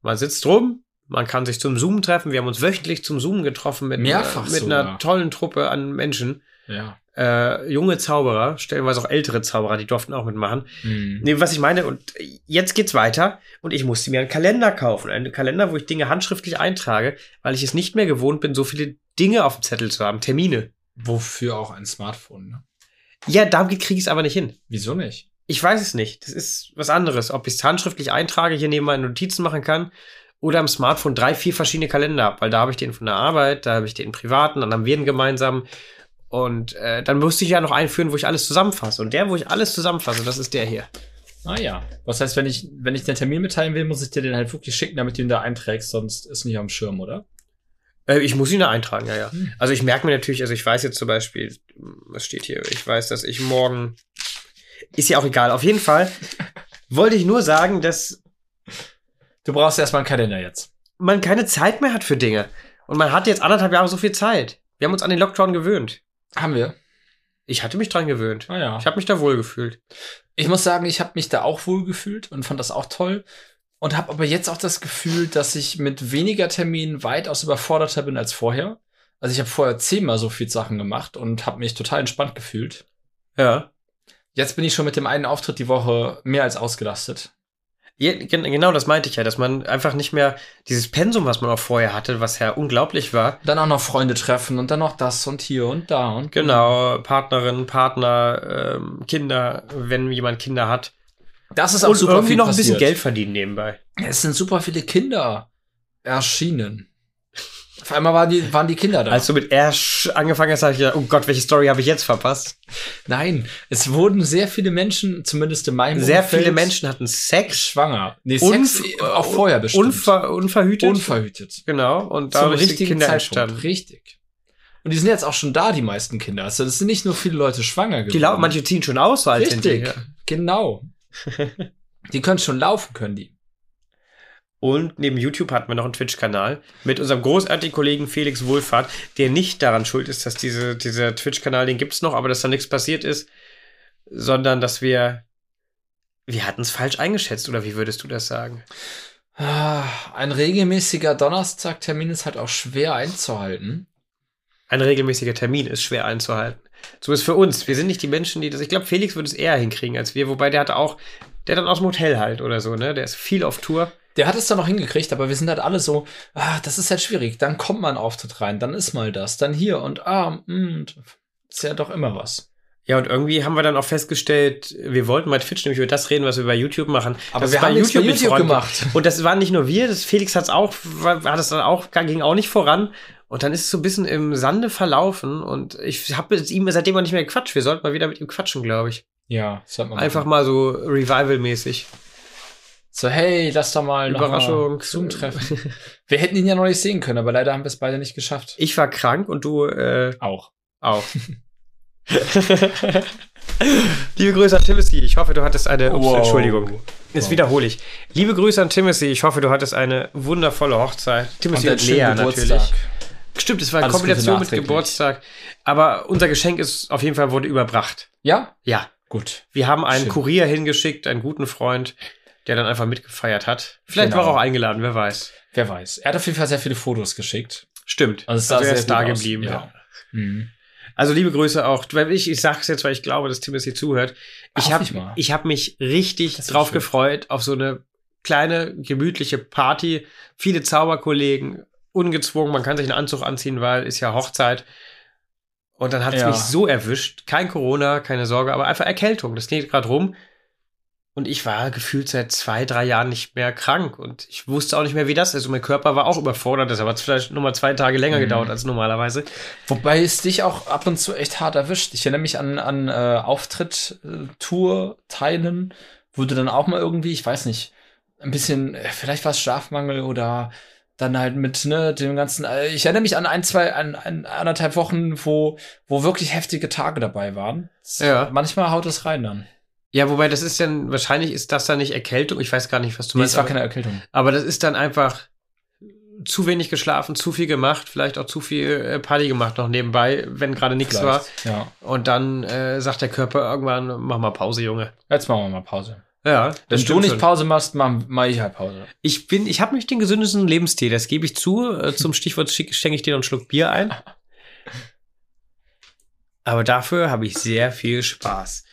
Man sitzt rum, man kann sich zum Zoom treffen. Wir haben uns wöchentlich zum Zoom getroffen mit, Mehrfach einer, mit sogar. einer tollen Truppe an Menschen. Ja. Äh, junge Zauberer, stellenweise auch ältere Zauberer, die durften auch mitmachen. Mhm. Nee, was ich meine, und jetzt geht's weiter und ich musste mir einen Kalender kaufen. Einen Kalender, wo ich Dinge handschriftlich eintrage, weil ich es nicht mehr gewohnt bin, so viele Dinge auf dem Zettel zu haben, Termine. Wofür auch ein Smartphone, ne? Ja, damit kriege ich es aber nicht hin. Wieso nicht? Ich weiß es nicht. Das ist was anderes. Ob ich es handschriftlich eintrage, hier neben meine Notizen machen kann oder am Smartphone drei, vier verschiedene Kalender habe, weil da habe ich den von der Arbeit, da habe ich den privaten, dann haben wir den gemeinsam. Und äh, dann musste ich ja noch einführen, wo ich alles zusammenfasse. Und der, wo ich alles zusammenfasse, das ist der hier. Ah ja. Was heißt, wenn ich, wenn ich den Termin mitteilen will, muss ich dir den halt wirklich schicken, damit du ihn da einträgst, sonst ist nicht am Schirm, oder? Äh, ich muss ihn da eintragen, ja, ja. Hm. Also ich merke mir natürlich, also ich weiß jetzt zum Beispiel, was steht hier? Ich weiß, dass ich morgen. Ist ja auch egal. Auf jeden Fall wollte ich nur sagen, dass Du brauchst erstmal einen Kalender jetzt. man keine Zeit mehr hat für Dinge. Und man hat jetzt anderthalb Jahre so viel Zeit. Wir haben uns an den Lockdown gewöhnt. Haben wir. Ich hatte mich dran gewöhnt. Ah ja. Ich habe mich da wohl gefühlt. Ich muss sagen, ich habe mich da auch wohl gefühlt und fand das auch toll. Und habe aber jetzt auch das Gefühl, dass ich mit weniger Terminen weitaus überforderter bin als vorher. Also ich habe vorher zehnmal so viel Sachen gemacht und habe mich total entspannt gefühlt. Ja. Jetzt bin ich schon mit dem einen Auftritt die Woche mehr als ausgelastet. Ja, gen- genau das meinte ich ja, dass man einfach nicht mehr dieses Pensum, was man auch vorher hatte, was ja unglaublich war. Dann auch noch Freunde treffen und dann noch das und hier und da und Genau, Partnerin, Partner, ähm, Kinder, wenn jemand Kinder hat. Das ist auch Und super irgendwie viel noch ein bisschen. Geld verdienen nebenbei. Es sind super viele Kinder erschienen. Auf einmal waren die, waren die Kinder da. Als du mit Ash angefangen hast, habe ich gedacht, oh Gott, welche Story habe ich jetzt verpasst? Nein, es wurden sehr viele Menschen, zumindest in meinem Sehr Umfeld, viele Menschen hatten Sex. schwanger. Nee, Sex auch vorher bestimmt. Unver unverhütet. Unverhütet. genau. Und sind richtigen Kinder Zeitpunkt. entstanden. Richtig. Und die sind jetzt auch schon da, die meisten Kinder. Also es sind nicht nur viele Leute schwanger geworden. Die lau- manche ziehen schon aus, so alt. Richtig. ja. Genau. die können schon laufen, können die. Und neben YouTube hatten wir noch einen Twitch-Kanal mit unserem großartigen Kollegen Felix Wohlfahrt, der nicht daran schuld ist, dass diese, dieser Twitch-Kanal, den gibt's noch, aber dass da nichts passiert ist, sondern dass wir, wir hatten es falsch eingeschätzt, oder wie würdest du das sagen? Ah, Ein regelmäßiger Donnerstagtermin ist halt auch schwer einzuhalten. Ein regelmäßiger Termin ist schwer einzuhalten. Zumindest für uns. Wir sind nicht die Menschen, die das. Ich glaube, Felix würde es eher hinkriegen als wir, wobei der hatte auch, der dann aus dem Hotel halt oder so, ne? Der ist viel auf Tour. Der hat es dann noch hingekriegt, aber wir sind halt alle so, ah, das ist halt schwierig. Dann kommt mal ein Auftritt rein, dann ist mal das, dann hier und ah, mm, und ist ja doch immer was. Ja, und irgendwie haben wir dann auch festgestellt, wir wollten bei Twitch nämlich über das reden, was wir bei YouTube machen. Aber Das wir haben nichts bei YouTube gemacht. Und das waren nicht nur wir, das Felix hat's auch, war, hat es dann auch, ging auch nicht voran. Und dann ist es so ein bisschen im Sande verlaufen und ich habe mit ihm seitdem auch nicht mehr gequatscht. Wir sollten mal wieder mit ihm quatschen, glaube ich. Ja, hat man Einfach mal so Revival-mäßig. So, hey, lass doch mal noch Überraschung. mal Zoom-Treffen. wir hätten ihn ja noch nicht sehen können, aber leider haben wir es beide nicht geschafft. Ich war krank und du äh, Auch. auch. Liebe Grüße an Timothy. Ich hoffe, du hattest eine. Ups, Wow. Entschuldigung. Jetzt Wow. wiederhole ich. Liebe Grüße an Timothy. Ich hoffe, du hattest eine wundervolle Hochzeit. Timothy und, Lea natürlich. Stimmt, es war eine Kombination mit. Geburtstag. Aber unser Geschenk ist auf jeden Fall wurde überbracht. Ja? Ja. Gut. Wir haben einen Schön. Kurier hingeschickt, einen guten Freund, der dann einfach mitgefeiert hat. Vielleicht Genau. war er auch eingeladen, wer weiß. Wer weiß. Er hat auf jeden Fall sehr viele Fotos geschickt. Stimmt. Also es sah er ist da aus. geblieben. Ja. Ja. Mhm. Also liebe Grüße auch, weil ich, ich sag's jetzt, weil ich glaube, dass Timothy zuhört. Ich habe ich hab mich richtig drauf schön. gefreut auf so eine kleine, gemütliche Party. Viele Zauberkollegen, ungezwungen, man kann sich einen Anzug anziehen, weil ist ja Hochzeit. Und dann hat es Ja. mich so erwischt. Kein Corona, keine Sorge, aber einfach Erkältung. Das geht gerade rum. Und ich war gefühlt seit zwei, drei Jahren nicht mehr krank. Und ich wusste auch nicht mehr, wie das ist. Und mein Körper war auch überfordert. Das hat vielleicht nochmal zwei Tage länger Mhm. gedauert als normalerweise. Wobei es dich auch ab und zu echt hart erwischt. Ich erinnere mich an, an äh, Auftritt, äh, Tour, Teilen, wo du dann auch mal irgendwie, ich weiß nicht, ein bisschen, äh, vielleicht war es Schlafmangel oder dann halt mit ne, dem ganzen. Äh, ich erinnere mich an ein, zwei, an, an anderthalb Wochen, wo, wo wirklich heftige Tage dabei waren. Das- Ja. Manchmal haut es rein dann. Ja, wobei das ist dann, wahrscheinlich ist das dann nicht Erkältung. Ich weiß gar nicht, was du Nee, meinst. es war aber, keine Erkältung. aber das ist dann einfach zu wenig geschlafen, zu viel gemacht, vielleicht auch zu viel äh, Party gemacht noch nebenbei, wenn gerade nichts war. Ja. Und dann äh, sagt der Körper irgendwann, mach mal Pause, Junge. Jetzt machen wir mal Pause. Ja, Wenn du nicht. Pause machst, mach, mach ich halt Pause. Ich bin, ich habe nicht den gesündesten Lebensstil, das gebe ich zu. Äh, Zum Stichwort schenke ich dir noch einen Schluck Bier ein. Aber dafür habe ich sehr viel Spaß.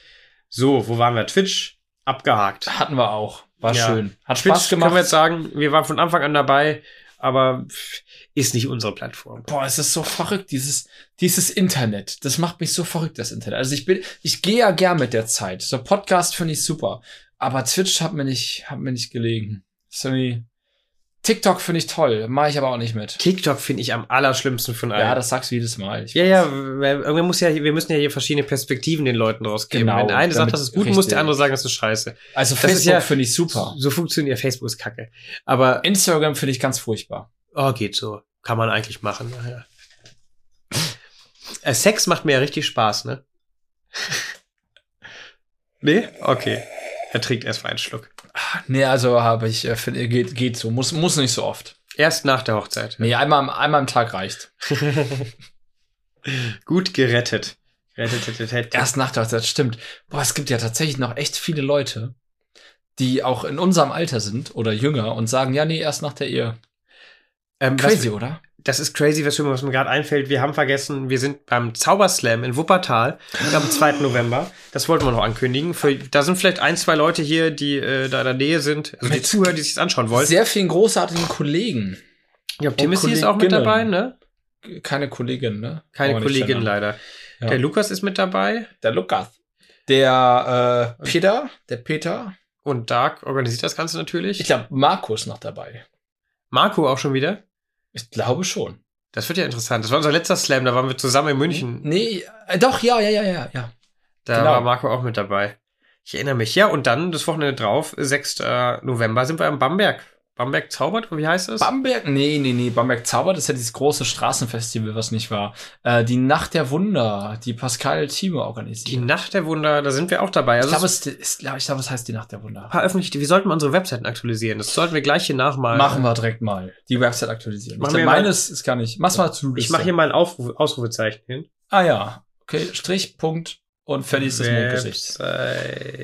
So, wo waren wir? Twitch abgehakt. Hatten wir auch. War Ja. schön. Hat Twitch Spaß können gemacht. wir jetzt sagen, wir waren von Anfang an dabei, aber ist nicht unsere Plattform. Boah, es ist so verrückt, dieses, dieses Internet. Das macht mich so verrückt, das Internet. Also ich bin, ich gehe ja gern mit der Zeit. So Podcast finde ich super. Aber Twitch hat mir nicht, hat mir nicht gelegen. Irgendwie- TikTok finde ich toll. Mache ich aber auch nicht mit. TikTok finde ich am allerschlimmsten von allen. Ja, das sagst du jedes Mal. Ich ja, ja, irgendwann muss ja, wir müssen ja hier verschiedene Perspektiven den Leuten rausgeben. Genau, Wenn der eine sagt, das ist gut, muss der richtig. andere sagen, das ist scheiße. Also das Facebook ist ja- finde ich super. So funktioniert Facebook ist kacke. Aber, Instagram finde ich ganz furchtbar. oh, geht so. Kann man eigentlich machen. Ja. Äh, Sex macht mir ja richtig Spaß, ne? nee? Okay. Er trinkt erst mal einen Schluck. Nee, also habe ich, äh, find, geht, geht so. Muss, muss nicht so oft. Erst nach der Hochzeit. Nee, einmal, am- einmal am Tag reicht. Gut gerettet. Rettet. Erst nach der Hochzeit, stimmt. Boah, es gibt ja tatsächlich noch echt viele Leute, die auch in unserem Alter sind oder jünger und sagen, ja, nee, erst nach der Ehe. Ähm, Crazy, was, oder? Das ist crazy, was mir, gerade einfällt. Wir haben vergessen, wir sind beim Zauberslam in Wuppertal am 2. November. Das wollten wir noch ankündigen. Für, da sind vielleicht ein, zwei Leute hier, die äh, da in der Nähe sind, also die Zuhörer, die sich anschauen wollen. Sehr vielen großartigen Kollegen. Ja, Timothy ist auch mit dabei, ne? Keine Kollegin, ne? Keine Kollegin leider. Ja. Der Lukas ist mit dabei Der Lukas. Der äh, Peter, der Peter. und Dark organisiert das Ganze natürlich. Ich glaube, Marco ist noch dabei. Marco auch schon wieder. Ich glaube schon. Das wird ja interessant. Das war unser letzter Slam, da waren wir zusammen in München. Nee, äh, doch, ja, ja, ja, ja, ja. Da Genau. war Marco auch mit dabei. Ich erinnere mich. Ja, und dann das Wochenende drauf, 6. November, sind wir am Bamberg. Bamberg zaubert, wie heißt es? Bamberg, nee, nee, nee, Bamberg Zauber, das ist ja dieses große Straßenfestival, was nicht war. Äh, die Nacht der Wunder, die Pascal Thieme organisiert. Die Nacht der Wunder, da sind wir auch dabei. ich Also glaube, es ist, glaub, ich glaube, es heißt die Nacht der Wunder. paar öffentliche, wir sollten mal unsere Webseiten aktualisieren. Das sollten wir gleich hier nachmalen. Machen wir direkt mal. Die Website aktualisieren. Machen ich wir glaub, meines ist gar nicht. Mach's mal zu. Ich mache hier mal ein Aufruf, Ausrufezeichen hin. Ah ja. Okay, Strich, Punkt und fertig ist das Mondgesicht.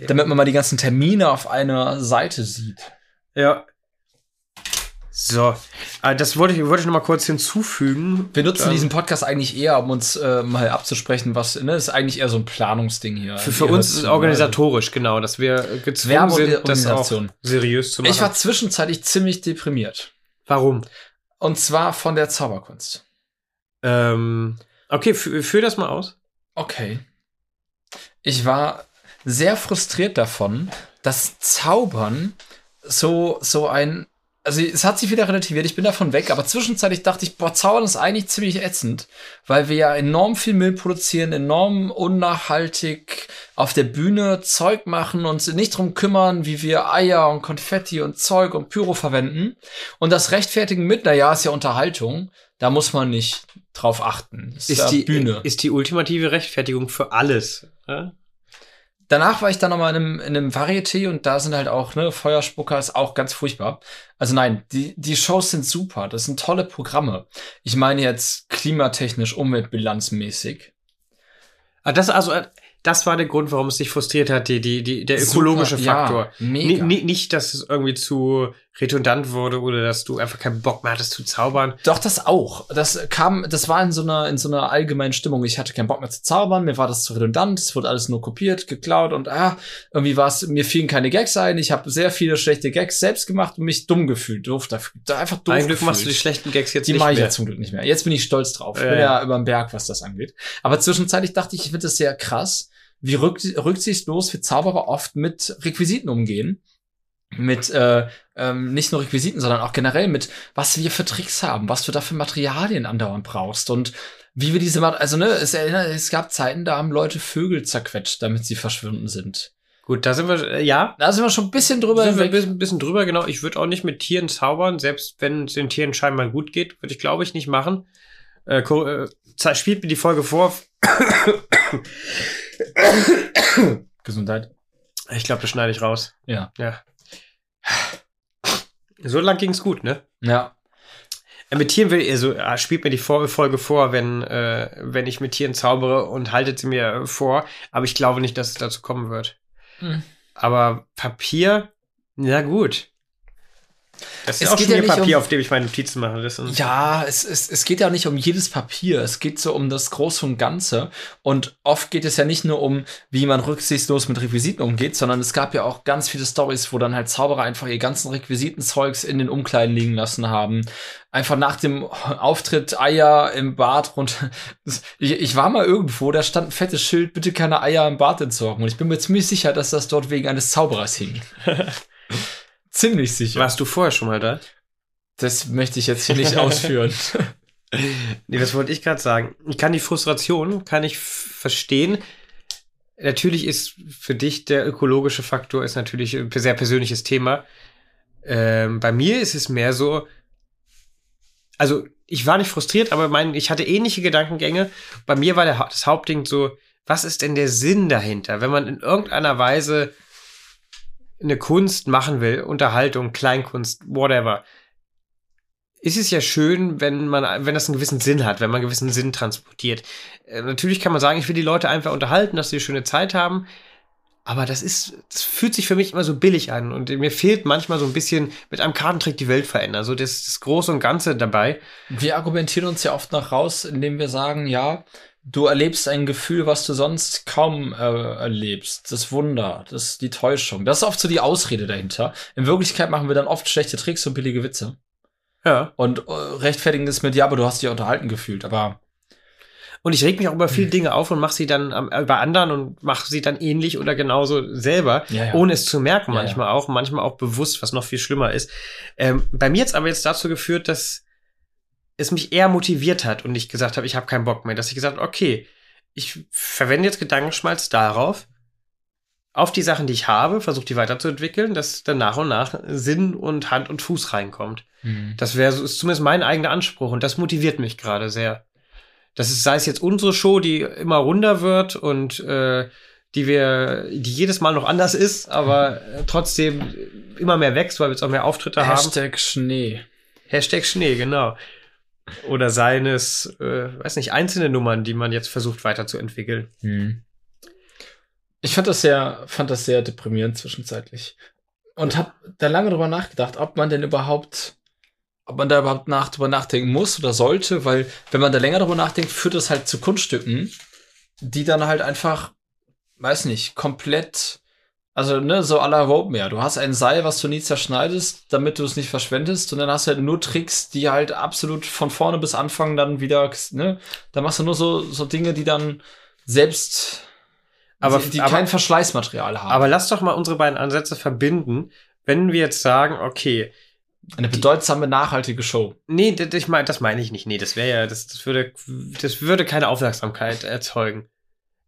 Damit man mal die ganzen Termine auf einer Seite sieht. Ja. So, äh, das wollte ich, wollte ich noch mal kurz hinzufügen. Wir nutzen Dann- diesen Podcast eigentlich eher, um uns äh, mal abzusprechen, was, ne, ist eigentlich eher so ein Planungsding hier. Für, für uns ist organisatorisch, genau, dass wir gezwungen sind, das auch seriös zu machen. Ich war zwischenzeitlich ziemlich deprimiert. Warum? Und zwar von der Zauberkunst. Ähm, okay, fü- führ das mal aus. Okay. Ich war sehr frustriert davon, dass Zaubern so, so ein. Also es hat sich wieder relativiert, ich bin davon weg, aber zwischenzeitlich dachte ich, boah, Zaubern ist eigentlich ziemlich ätzend, weil wir ja enorm viel Müll produzieren, enorm unnachhaltig auf der Bühne Zeug machen, uns nicht drum kümmern, wie wir Eier und Konfetti und Zeug und Pyro verwenden und das rechtfertigen mit, naja, ist ja Unterhaltung, da muss man nicht drauf achten. Das Ist ja die, Bühne. ist die ultimative Rechtfertigung für alles. Ja? Danach war ich dann nochmal in einem, in einem Varieté und da sind halt auch, ne, Feuerspucker ist auch ganz furchtbar. Also nein, die, die Shows sind super, das sind tolle Programme. Ich meine jetzt klimatechnisch, umweltbilanzmäßig. Ah, das also, äh, das war der Grund, warum es dich frustriert hat, die, die, die, der ökologische Super, Faktor. Ja, mega. Ni- nicht, dass es irgendwie zu redundant wurde oder dass du einfach keinen Bock mehr hattest zu zaubern. Doch, das auch. Das kam, das war in so einer, in so einer allgemeinen Stimmung. Ich hatte keinen Bock mehr zu zaubern, mir war das zu redundant, es wurde alles nur kopiert, geklaut und ah, irgendwie war es, mir fielen keine Gags ein. Ich habe sehr viele schlechte Gags selbst gemacht und mich dumm gefühlt, doof dafür, da einfach doof Ein Glück machst du die gefühlt. schlechten Gags jetzt Die nicht mache ich ja zum Glück nicht mehr. Jetzt bin ich stolz drauf. Ich Ja, bin ja. ja über den Berg, was das angeht. Aber zwischenzeitlich dachte ich, ich finde das sehr krass, wie rück, rücksichtslos wir Zauberer oft mit Requisiten umgehen. Mit äh, ähm, nicht nur Requisiten, sondern auch generell mit, was wir für Tricks haben, was du da für Materialien andauernd brauchst und wie wir diese, also ne, es, erinnert- es gab Zeiten, da haben Leute Vögel zerquetscht, damit sie verschwunden sind. Gut, da sind wir, äh, ja, Da sind wir schon ein bisschen drüber sind wir ein bisschen, bisschen drüber, genau. Ich würde auch nicht mit Tieren zaubern, selbst wenn es den Tieren scheinbar gut geht, würde ich glaube ich nicht machen. Äh, äh, spielt mir die Folge vor. Gesundheit. Ich glaube, das schneide ich raus. Ja. Ja. So lang ging's gut, ne? Ja. Mit Tieren will also ah, spielt mir die Folge vor, wenn äh, wenn ich mit Tieren zaubere und haltet sie mir vor, aber ich glaube nicht, dass es dazu kommen wird. Hm. Aber Papier, na gut. Das ist es auch schon ja Papier, um, auf dem ich meine Notizen mache. Ja, es, es, es geht ja nicht um jedes Papier. Es geht so um das Große und Ganze. Und oft geht es ja nicht nur um, wie man rücksichtslos mit Requisiten umgeht, sondern es gab ja auch ganz viele Stories, wo dann halt Zauberer einfach ihr ganzen Requisitenzeugs in den Umkleiden liegen lassen haben. Einfach nach dem Auftritt Eier im Bad runter. Ich, ich war mal irgendwo, da stand ein fettes Schild, bitte keine Eier im Bad entsorgen. Und ich bin mir ziemlich sicher, dass das dort wegen eines Zauberers hing. Ziemlich sicher. Warst du vorher schon mal da? Das möchte ich jetzt hier nicht ausführen. nee, das wollte ich gerade sagen. Ich kann die Frustration, kann ich verstehen. Natürlich ist für dich der ökologische Faktor ist natürlich ein sehr persönliches Thema. Ähm, bei mir ist es mehr so, also ich war nicht frustriert, aber mein, ich hatte ähnliche Gedankengänge. Bei mir war der, das Hauptding so, was ist denn der Sinn dahinter, wenn man in irgendeiner Weise eine Kunst machen will, Unterhaltung, Kleinkunst, whatever, ist es ja schön, wenn man, wenn das einen gewissen Sinn hat, wenn man einen gewissen Sinn transportiert. Äh, natürlich kann man sagen, ich will die Leute einfach unterhalten, dass sie eine schöne Zeit haben. Aber das ist, das fühlt sich für mich immer so billig an. Und mir fehlt manchmal so ein bisschen mit einem Kartentrick die Welt verändern. So das, das Große und Ganze dabei. Wir argumentieren uns ja oft noch raus, indem wir sagen, ja, du erlebst ein Gefühl, was du sonst kaum äh, erlebst. Das Wunder, das die Täuschung. Das ist oft so die Ausrede dahinter. In Wirklichkeit machen wir dann oft schlechte Tricks und billige Witze. Ja. Und äh, rechtfertigen es mit, ja, aber du hast dich unterhalten gefühlt, aber. Und ich reg mich auch über viele Dinge auf und mache sie dann äh, über anderen und mache sie dann ähnlich oder genauso selber, ja, ja. ohne es zu merken manchmal ja, auch, manchmal auch bewusst, was noch viel schlimmer ist. Ähm, bei mir jetzt aber jetzt dazu geführt, dass es mich eher motiviert hat und ich gesagt habe, ich habe keinen Bock mehr, dass ich gesagt habe, okay, ich verwende jetzt Gedankenschmalz darauf, auf die Sachen, die ich habe, versuche die weiterzuentwickeln, dass dann nach und nach Sinn und Hand und Fuß reinkommt. Mhm. Das wäre ist zumindest mein eigener Anspruch und das motiviert mich gerade sehr. Das ist, sei es jetzt unsere Show, die immer runder wird und äh, die wir, die jedes Mal noch anders ist, aber äh, trotzdem immer mehr wächst, weil wir jetzt auch mehr Auftritte Hashtag haben. Hashtag Schnee. Hashtag Schnee, genau oder seines, äh, weiß nicht, einzelne Nummern, die man jetzt versucht weiterzuentwickeln. Hm. Ich fand das sehr, fand das sehr deprimierend zwischenzeitlich. Und habe da lange drüber nachgedacht, ob man denn überhaupt, ob man da überhaupt nach, drüber nachdenken muss oder sollte, weil wenn man da länger drüber nachdenkt, führt das halt zu Kunststücken, die dann halt einfach, weiß nicht, komplett also, ne, so à la Rope mehr. Du hast ein Seil, was du nie zerschneidest, damit du es nicht verschwendest. Und dann hast du halt nur Tricks, die halt absolut von vorne bis Anfang dann wieder, ne, da machst du nur so, so Dinge, die dann selbst, aber, die, die aber, kein Verschleißmaterial haben. Aber lass doch mal unsere beiden Ansätze verbinden. Wenn wir jetzt sagen, okay, eine bedeutsame, nachhaltige Show. Nee, das, ich mein, das meine ich nicht. Nee, das wäre ja, das, das würde, das würde keine Aufmerksamkeit erzeugen,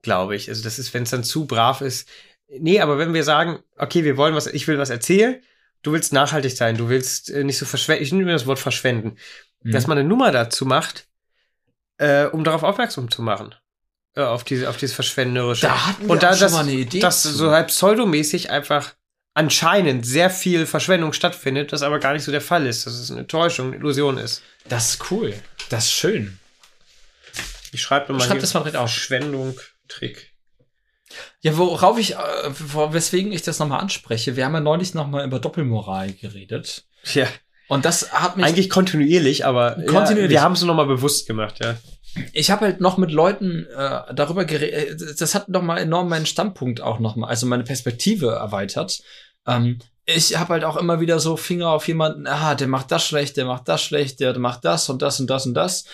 glaube ich. Also das ist, wenn es dann zu brav ist, Nee, aber wenn wir sagen, okay, wir wollen was, ich will was erzählen, du willst nachhaltig sein, du willst äh, nicht so verschwenden, ich nehme das Wort verschwenden, mhm. dass man eine Nummer dazu macht, äh, um darauf aufmerksam zu machen. Äh, auf diese, auf dieses Verschwenderische. Da hatten wir Und da, schon das, mal eine Idee. Dass so halb pseudomäßig einfach anscheinend sehr viel Verschwendung stattfindet, das aber gar nicht so der Fall ist, dass es eine Täuschung, eine Illusion ist. Das ist cool. Das ist schön. Ich schreibe mal Schreib das mal direkt auf. Verschwendung, Trick. Ja, worauf ich, äh, weswegen ich das nochmal anspreche, wir haben ja neulich nochmal über Doppelmoral geredet. Ja. Und das hat mich. Eigentlich kontinuierlich, aber kontinuierlich. Ja, wir haben es nochmal bewusst gemacht, ja. Ich habe halt noch mit Leuten äh, darüber geredet, äh, das hat nochmal enorm meinen Standpunkt auch nochmal, also meine Perspektive erweitert. Ähm, ich habe halt auch immer wieder so Finger auf jemanden, ah, der macht das schlecht, der macht das schlecht, der macht das und das und das und das.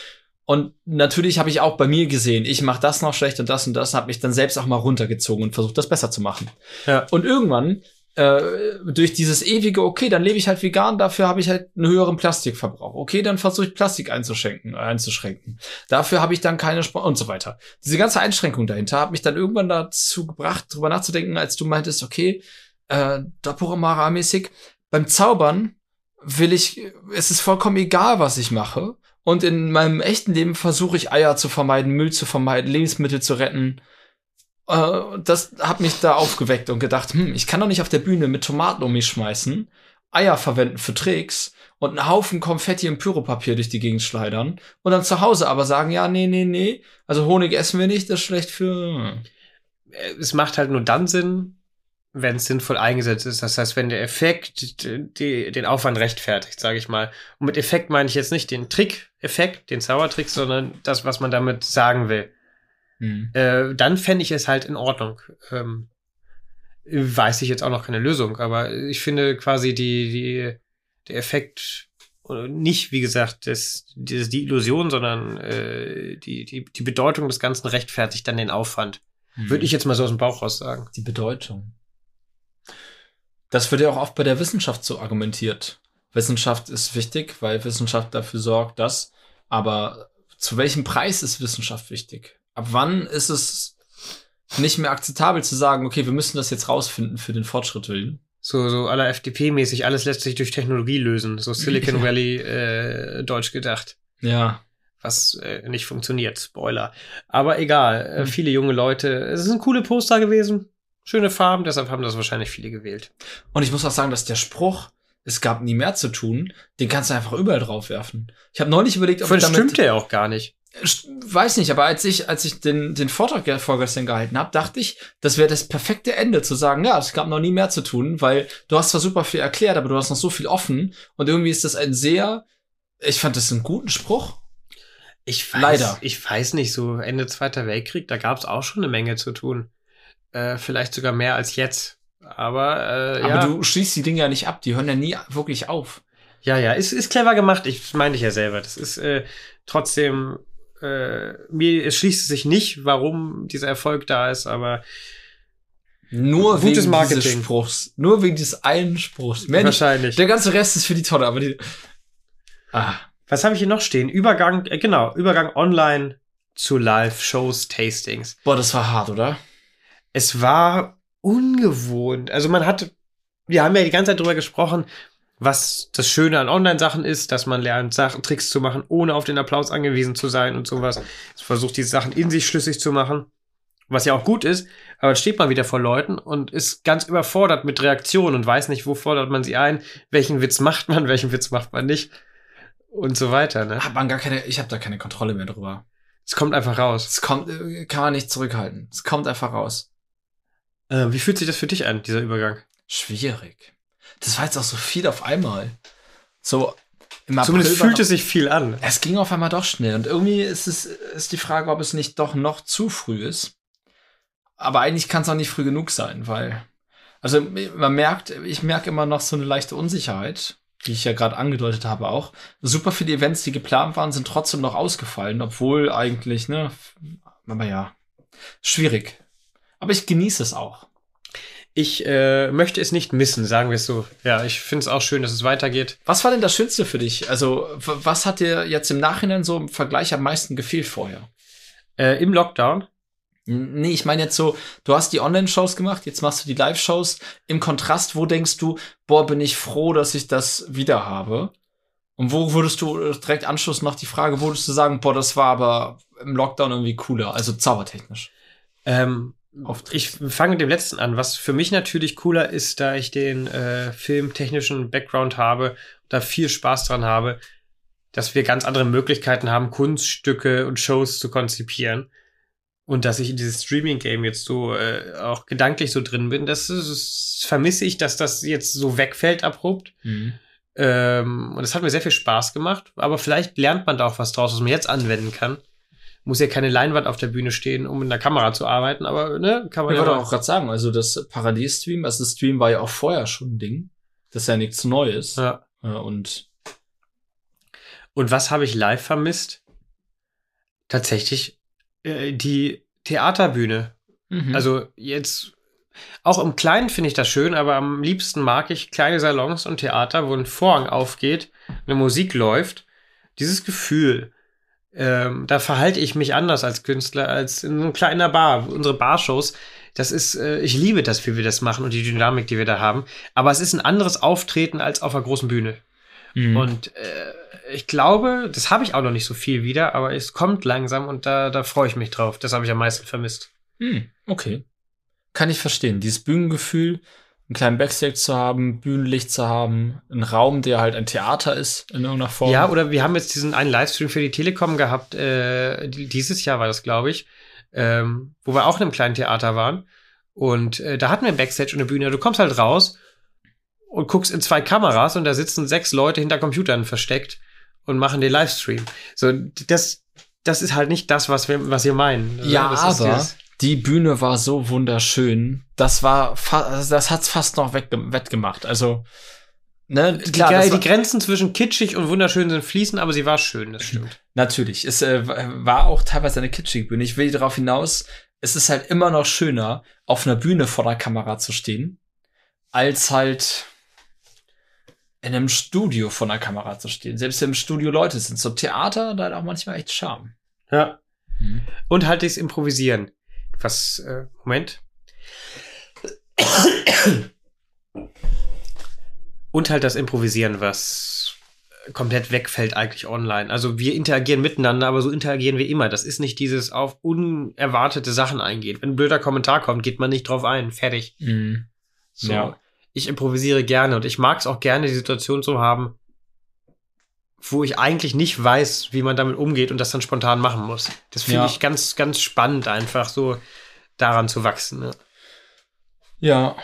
Und natürlich habe ich auch bei mir gesehen, ich mache das noch schlecht und das und das, habe mich dann selbst auch mal runtergezogen und versucht, das besser zu machen. Ja. Und irgendwann äh, durch dieses ewige, okay, dann lebe ich halt vegan, dafür habe ich halt einen höheren Plastikverbrauch. Okay, dann versuche ich Plastik einzuschränken, äh, einzuschränken. Dafür habe ich dann keine Sport und so weiter. Diese ganze Einschränkung dahinter hat mich dann irgendwann dazu gebracht, drüber nachzudenken, als du meintest, okay, äh, Dapuramara-mäßig, beim Zaubern will ich, es ist vollkommen egal, was ich mache. Und in meinem echten Leben versuche ich Eier zu vermeiden, Müll zu vermeiden, Lebensmittel zu retten. Äh, das hat mich da aufgeweckt und gedacht, hm, ich kann doch nicht auf der Bühne mit Tomaten um mich schmeißen, Eier verwenden für Tricks und einen Haufen Konfetti und Pyropapier durch die Gegend schleudern und dann zu Hause aber sagen, ja, nee, nee, nee, also Honig essen wir nicht, das ist schlecht für. Äh, Es macht halt nur dann Sinn, wenn es sinnvoll eingesetzt ist. Das heißt, wenn der Effekt die, den Aufwand rechtfertigt, sage ich mal. Und mit Effekt meine ich jetzt nicht den Trick-Effekt, den Zaubertrick, sondern das, was man damit sagen will. Hm. Äh, dann fände ich es halt in Ordnung. Ähm, weiß ich jetzt auch noch keine Lösung, aber ich finde quasi die, die, der Effekt nicht, wie gesagt, das, das, die Illusion, sondern äh, die, die, die Bedeutung des Ganzen rechtfertigt dann den Aufwand. Hm. Würde ich jetzt mal so aus dem Bauch raus sagen. Die Bedeutung. Das wird ja auch oft bei der Wissenschaft so argumentiert. Wissenschaft ist wichtig, weil Wissenschaft dafür sorgt, dass. Aber zu welchem Preis ist Wissenschaft wichtig? Ab wann ist es nicht mehr akzeptabel zu sagen, okay, wir müssen das jetzt rausfinden für den Fortschritt willen? So, so aller FDP-mäßig, alles lässt sich durch Technologie lösen. So Silicon Valley äh, deutsch gedacht. Ja. was äh, nicht funktioniert. Spoiler. Aber egal, äh, Hm. viele junge Leute. Es sind coole Poster gewesen. Schöne Farben, deshalb haben das wahrscheinlich viele gewählt. Und ich muss auch sagen, dass der Spruch, es gab nie mehr zu tun, den kannst du einfach überall drauf werfen. Ich habe neulich überlegt, ob Vielleicht ich damit stimmt der ja auch gar nicht. Weiß nicht, aber als ich, als ich den, den Vortrag ja vorgestern gehalten habe, dachte ich, das wäre das perfekte Ende zu sagen, ja, es gab noch nie mehr zu tun, weil du hast zwar super viel erklärt, aber du hast noch so viel offen und irgendwie ist das ein sehr, ich fand das einen guten Spruch. Ich weiß, Leider. Ich weiß nicht, so Ende Zweiter Weltkrieg, da gab es auch schon eine Menge zu tun. Äh, vielleicht sogar mehr als jetzt. Aber, äh, Aber ja. du schließt die Dinge ja nicht ab, die hören ja nie wirklich auf. ja, ja, ist, ist clever gemacht. Ich meine ich ja selber. Das ist äh, trotzdem, äh, mir es schließt sich nicht, warum dieser Erfolg da ist, aber Nur Gutes wegen Marketing. dieses Spruchs. Nur wegen dieses einen Spruchs. Mehr nicht, wahrscheinlich. der ganze Rest ist für die Tonne, aber die. Ah. Was habe ich hier noch stehen? Übergang, äh, genau, Übergang online zu Live-Shows, Tastings. Boah, das war hart, oder? Es war ungewohnt. Also man hat, wir haben ja die ganze Zeit drüber gesprochen, was das Schöne an Online-Sachen ist, dass man lernt, Sachen, Tricks zu machen, ohne auf den Applaus angewiesen zu sein und sowas. Es versucht, diese Sachen in sich schlüssig zu machen. Was ja auch gut ist, aber dann steht man wieder vor Leuten und ist ganz überfordert mit Reaktionen und weiß nicht, wo fordert man sie ein, welchen Witz macht man, welchen Witz macht man nicht und so weiter. Ne? Hat man gar keine, ich habe da keine Kontrolle mehr drüber. Es kommt einfach raus. Es kommt, äh, kann man nicht zurückhalten. Es kommt einfach raus. Äh, wie fühlt sich das für dich an, dieser Übergang? Schwierig. Das war jetzt auch so viel auf einmal. So im Zumindest war fühlt noch- es sich viel an. Es ging auf einmal doch schnell und irgendwie ist es ist die Frage, ob es nicht doch noch zu früh ist. Aber eigentlich kann es auch nicht früh genug sein, weil also man merkt, ich merke immer noch so eine leichte Unsicherheit, die ich ja gerade angedeutet habe auch. Super viele Events, die geplant waren, sind trotzdem noch ausgefallen, obwohl eigentlich, ne, aber ja, schwierig. Aber ich genieße es auch. Ich äh, möchte es nicht missen, sagen wir es so. Ja, ich finde es auch schön, dass es weitergeht. Was war denn das Schönste für dich? Also, was hat dir jetzt im Nachhinein so im Vergleich am meisten gefehlt vorher? Äh, Im Lockdown. Nee, ich meine jetzt so, du hast die Online-Shows gemacht, jetzt machst du die Live-Shows. Im Kontrast, wo denkst du, boah, bin ich froh, dass ich das wieder habe? Und wo würdest du äh, direkt Anschluss noch die Frage, würdest du sagen, boah, das war aber im Lockdown irgendwie cooler, also zaubertechnisch? Ähm. Ich fange mit dem letzten an. Was für mich natürlich cooler ist, da ich den äh, filmtechnischen Background habe, da viel Spaß dran habe, dass wir ganz andere Möglichkeiten haben, Kunststücke und Shows zu konzipieren. Und dass ich in dieses Streaming-Game jetzt so äh, auch gedanklich so drin bin, das, ist, vermisse ich, dass das jetzt so wegfällt abrupt. Mhm. Ähm, und es hat mir sehr viel Spaß gemacht, aber vielleicht lernt man da auch was draus, was man jetzt anwenden kann. Muss ja keine Leinwand auf der Bühne stehen, um mit einer Kamera zu arbeiten, aber ne, kann man Ich ja wollte mal- auch gerade sagen, also das Parallelstream, also das Stream war ja auch vorher schon ein Ding. Das ist ja nichts Neues. Ja, und Und was habe ich live vermisst? Tatsächlich äh, die Theaterbühne. mhm. Also jetzt auch im Kleinen finde ich das schön, aber am liebsten mag ich kleine Salons und Theater, wo ein Vorhang aufgeht, eine Musik läuft. Dieses Gefühl, ähm, da verhalte ich mich anders als Künstler als in so einer kleinen Bar. Unsere Barshows, das ist, äh, ich liebe das, wie wir das machen und die Dynamik, die wir da haben. Aber es ist ein anderes Auftreten als auf einer großen Bühne. Mhm. Und äh, ich glaube, das habe ich auch noch nicht so viel wieder, aber es kommt langsam und da, da freue ich mich drauf. Das habe ich am meisten vermisst. Hm, okay. Kann ich verstehen. Dieses Bühnengefühl einen kleinen Backstage zu haben, Bühnenlicht zu haben, einen Raum, der halt ein Theater ist in irgendeiner Form. Ja, oder wir haben jetzt diesen einen Livestream für die Telekom gehabt, äh, dieses Jahr war das, glaube ich, ähm, wo wir auch in einem kleinen Theater waren. Und äh, da hatten wir Backstage und eine Bühne. Du kommst halt raus und guckst in zwei Kameras und da sitzen sechs Leute hinter Computern versteckt und machen den Livestream. So, das, das ist halt nicht das, was wir, was wir meinen. Ja, das aber die Bühne war so wunderschön. Das war, das hat's fast noch wettgemacht. Also, ne, klar, die, die Grenzen zwischen kitschig und wunderschön sind fließen, aber sie war schön, das stimmt. Natürlich. Es äh, war auch teilweise eine kitschige Bühne. Ich will darauf hinaus, es ist halt immer noch schöner, auf einer Bühne vor der Kamera zu stehen, als halt in einem Studio vor der Kamera zu stehen. Selbst wenn im Studio Leute sind. So Theater, da hat auch manchmal echt Charme. Ja. Hm. Und halt das Improvisieren was, äh, Moment. Und halt das Improvisieren, was komplett wegfällt eigentlich online. Also wir interagieren miteinander, aber so interagieren wir immer. Das ist nicht dieses auf unerwartete Sachen eingehen. Wenn ein blöder Kommentar kommt, geht man nicht drauf ein. Fertig. Mhm. So. Ja. Ich improvisiere gerne und ich mag es auch gerne, die Situation zu haben, wo ich eigentlich nicht weiß, wie man damit umgeht und das dann spontan machen muss. Das finde ja. ich ganz, ganz spannend, einfach so daran zu wachsen. Ne? Ja,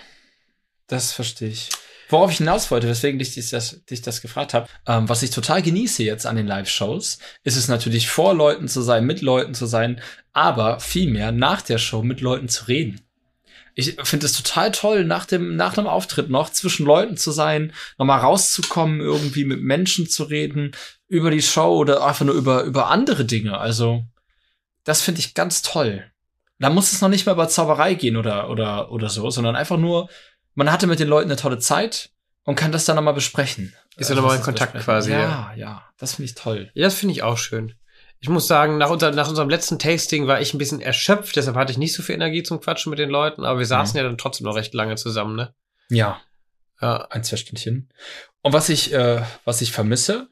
das verstehe ich. Worauf ich hinaus wollte, weswegen ich dich das, dich das gefragt habe, ähm, was ich total genieße jetzt an den Live-Shows, ist es natürlich vor Leuten zu sein, mit Leuten zu sein, aber vielmehr nach der Show mit Leuten zu reden ich finde es total toll, nach dem, nach einem Auftritt noch zwischen Leuten zu sein, nochmal rauszukommen, irgendwie mit Menschen zu reden, über die Show oder einfach nur über, über andere Dinge. Also, das finde ich ganz toll. Da muss es noch nicht mal über Zauberei gehen oder, oder, oder so, sondern einfach nur, man hatte mit den Leuten eine tolle Zeit und kann das dann nochmal besprechen. Ist ja nochmal in Kontakt quasi. Ja, ja, ja das finde ich toll. Ja, das finde ich auch schön. Ich muss sagen, nach, unser, nach unserem letzten Tasting war ich ein bisschen erschöpft, deshalb hatte ich nicht so viel Energie zum Quatschen mit den Leuten, aber wir saßen mhm. ja dann trotzdem noch recht lange zusammen, ne? Ja. Ja. Ein, zwei Stündchen. Und was ich, äh, was ich vermisse,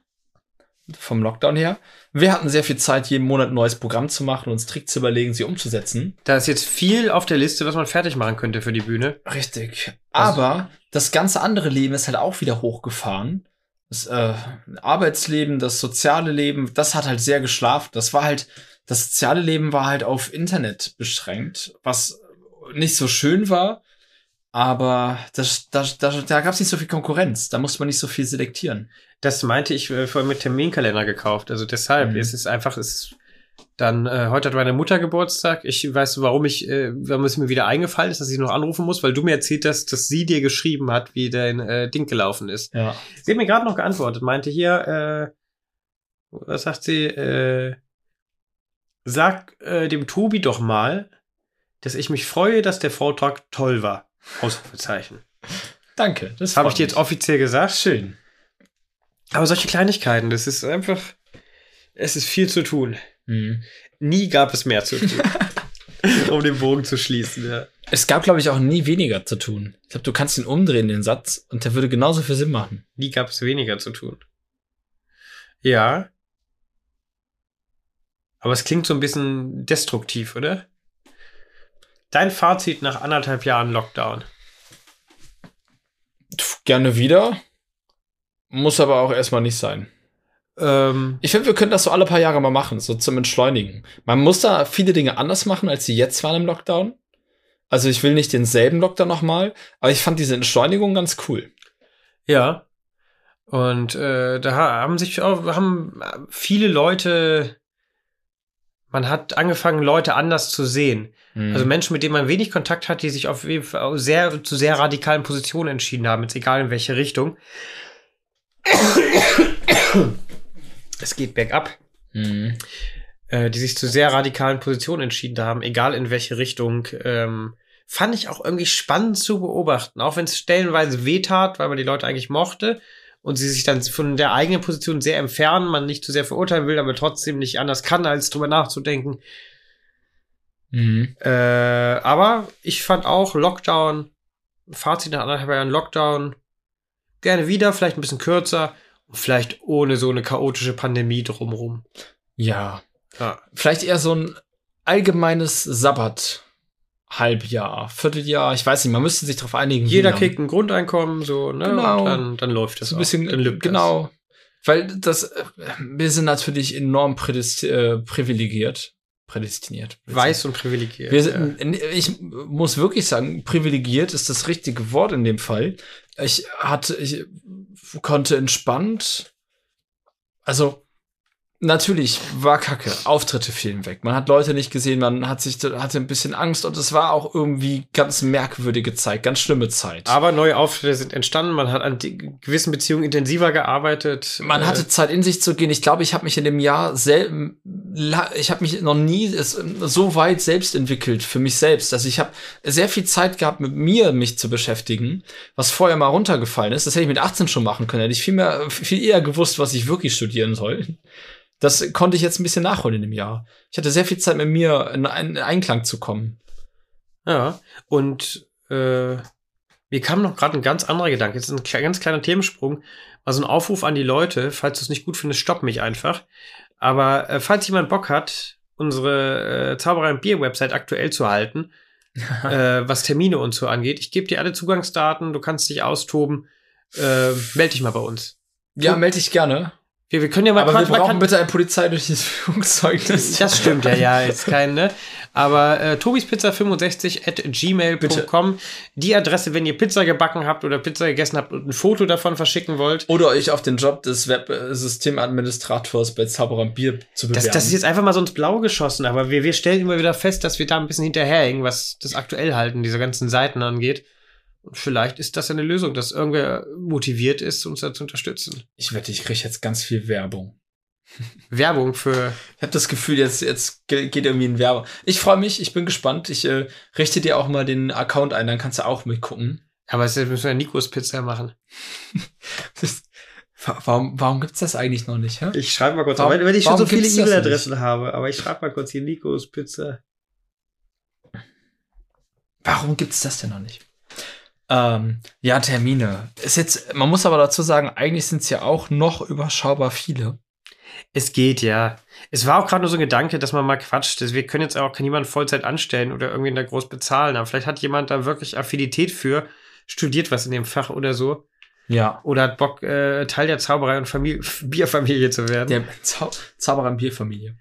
vom Lockdown her, wir hatten sehr viel Zeit, jeden Monat ein neues Programm zu machen, uns Tricks zu überlegen, sie umzusetzen. Da ist jetzt viel auf der Liste, was man fertig machen könnte für die Bühne. Richtig. Aber das ganze andere Leben ist halt auch wieder hochgefahren das äh, Arbeitsleben, das soziale Leben, das hat halt sehr geschlafen. Das war halt, das soziale Leben war halt auf Internet beschränkt, was nicht so schön war, aber das, das, das, da gab es nicht so viel Konkurrenz. Da musste man nicht so viel selektieren. Das meinte ich äh, vorhin mit Terminkalender gekauft. Also deshalb, mhm. es ist einfach, es ist dann, äh, heute hat meine Mutter Geburtstag. Ich weiß, warum ich, äh, warum es mir wieder eingefallen ist, dass ich noch anrufen muss, weil du mir erzählt hast, dass sie dir geschrieben hat, wie dein äh, Ding gelaufen ist. Ja. Sie hat mir gerade noch geantwortet, meinte hier, äh, was sagt sie, äh, sag äh, dem Tobi doch mal, dass ich mich freue, dass der Vortrag toll war. Ausrufezeichen. Danke. Das habe ich dir jetzt offiziell gesagt. Schön. Aber solche Kleinigkeiten, das ist einfach, es ist viel zu tun. Mhm. Nie gab es mehr zu tun. um den Bogen zu schließen, ja. Es gab, glaube ich, auch nie weniger zu tun. Ich glaube, du kannst ihn umdrehen, den Satz, und der würde genauso viel Sinn machen. Nie gab es weniger zu tun. Ja. Aber es klingt so ein bisschen destruktiv, oder? Dein Fazit nach anderthalb Jahren Lockdown. Gerne wieder. Muss aber auch erstmal nicht sein. Ähm, ich finde, wir können das so alle paar Jahre mal machen, so zum Entschleunigen. Man muss da viele Dinge anders machen, als sie jetzt waren im Lockdown. Also ich will nicht denselben Lockdown nochmal, aber ich fand diese Entschleunigung ganz cool. Ja. Und äh, da haben sich auch, haben viele Leute, man hat angefangen, Leute anders zu sehen. Mhm. Also Menschen, mit denen man wenig Kontakt hat, die sich auf sehr, zu sehr radikalen Positionen entschieden haben, jetzt egal in welche Richtung es geht bergab, mhm. äh, die sich zu sehr radikalen Positionen entschieden haben, egal in welche Richtung, ähm, fand ich auch irgendwie spannend zu beobachten, auch wenn es stellenweise wehtat, weil man die Leute eigentlich mochte und sie sich dann von der eigenen Position sehr entfernen, man nicht zu sehr verurteilen will, aber trotzdem nicht anders kann, als drüber nachzudenken. Mhm. Äh, aber ich fand auch Lockdown, Fazit nach anderthalb Jahren Lockdown, gerne wieder, vielleicht ein bisschen kürzer, Vielleicht ohne so eine chaotische Pandemie drumrum. Ja. ja. Vielleicht eher so ein allgemeines Sabbat Halbjahr, Vierteljahr, ich weiß nicht, man müsste sich darauf einigen. Jeder kriegt ein Grundeinkommen, so, ne? Genau. Und dann, dann läuft das so ein bisschen, dann genau. Weil das, äh, wir sind natürlich enorm prädesti äh, privilegiert. Prädestiniert. Das. Weiß und privilegiert. Wir ja. sind, ich muss wirklich sagen, privilegiert ist das richtige Wort in dem Fall. Ich hatte, ich konnte entspannt, also natürlich war Kacke, Auftritte fielen weg. Man hat Leute nicht gesehen, man hat sich, hatte ein bisschen Angst und es war auch irgendwie ganz merkwürdige Zeit, ganz schlimme Zeit. Aber neue Auftritte sind entstanden, man hat an gewissen Beziehungen intensiver gearbeitet. Man Äh, hatte Zeit in sich zu gehen. Ich glaube, ich habe mich in dem Jahr sel la- ich habe mich noch nie so weit selbst entwickelt für mich selbst. Also ich habe sehr viel Zeit gehabt, mit mir mich zu beschäftigen, was vorher mal runtergefallen ist. Das hätte ich mit 18 schon machen können. Hätte ich viel mehr, viel eher gewusst, was ich wirklich studieren soll. Das konnte ich jetzt ein bisschen nachholen in dem Jahr. Ich hatte sehr viel Zeit mit mir in, in Einklang zu kommen. Ja, und äh, mir kam noch gerade ein ganz anderer Gedanke. Jetzt ein ganz kleiner Themensprung. Also ein Aufruf an die Leute, falls du es nicht gut findest, stopp mich einfach. Aber äh, falls jemand Bock hat, unsere äh, Zauberei und Bier-Website aktuell zu halten, äh, was Termine und so angeht, ich gebe dir alle Zugangsdaten, du kannst dich austoben. Äh, meld dich mal bei uns. Ja, melde ich gerne. Wir, wir können ja mal Aber wir brauchen bitte ein polizeiliches Führungszeugnis. Das stimmt ja, ja, jetzt kein, ne? Aber äh, tobispizza65 at gmail.com, die Adresse, wenn ihr Pizza gebacken habt oder Pizza gegessen habt und ein Foto davon verschicken wollt. Oder euch auf den Job des Websystemadministrators bei Zauberer Bier zu bewerben. Das, das ist jetzt einfach mal so ins Blaue geschossen, aber wir, wir stellen immer wieder fest, dass wir da ein bisschen hinterherhängen, was das aktuell halten dieser ganzen Seiten angeht. Und vielleicht ist das eine Lösung, dass irgendwer motiviert ist, uns da zu unterstützen. ich wette, ich kriege jetzt ganz viel Werbung. Werbung für. Ich habe das Gefühl, jetzt, jetzt ge- geht irgendwie ein Werbung. Ich freue mich, ich bin gespannt. Ich äh, richte dir auch mal den Account ein, dann kannst du auch mitgucken. Aber jetzt müssen wir Nikos Pizza machen. Das, wa- warum warum gibt's das eigentlich noch nicht? Hä? Ich schreibe mal kurz, Warum- weil, weil ich schon warum so viele E-Mail-Adressen habe. Aber ich schreibe mal kurz hier Nikos Pizza. Warum gibt's das denn noch nicht? Ähm, ja, Termine. Ist jetzt, man muss aber dazu sagen, eigentlich sind's ja auch noch überschaubar viele. Es geht, ja. Es war auch gerade nur so ein Gedanke, dass man mal quatscht. dass Wir können jetzt auch niemanden Vollzeit anstellen oder irgendwie da groß bezahlen. Aber vielleicht hat jemand da wirklich Affinität für, studiert was in dem Fach oder so. Ja. Oder hat Bock, äh, Teil der Zauberei und Familie, Bierfamilie zu werden. Der Zau Zauberer und Bierfamilie.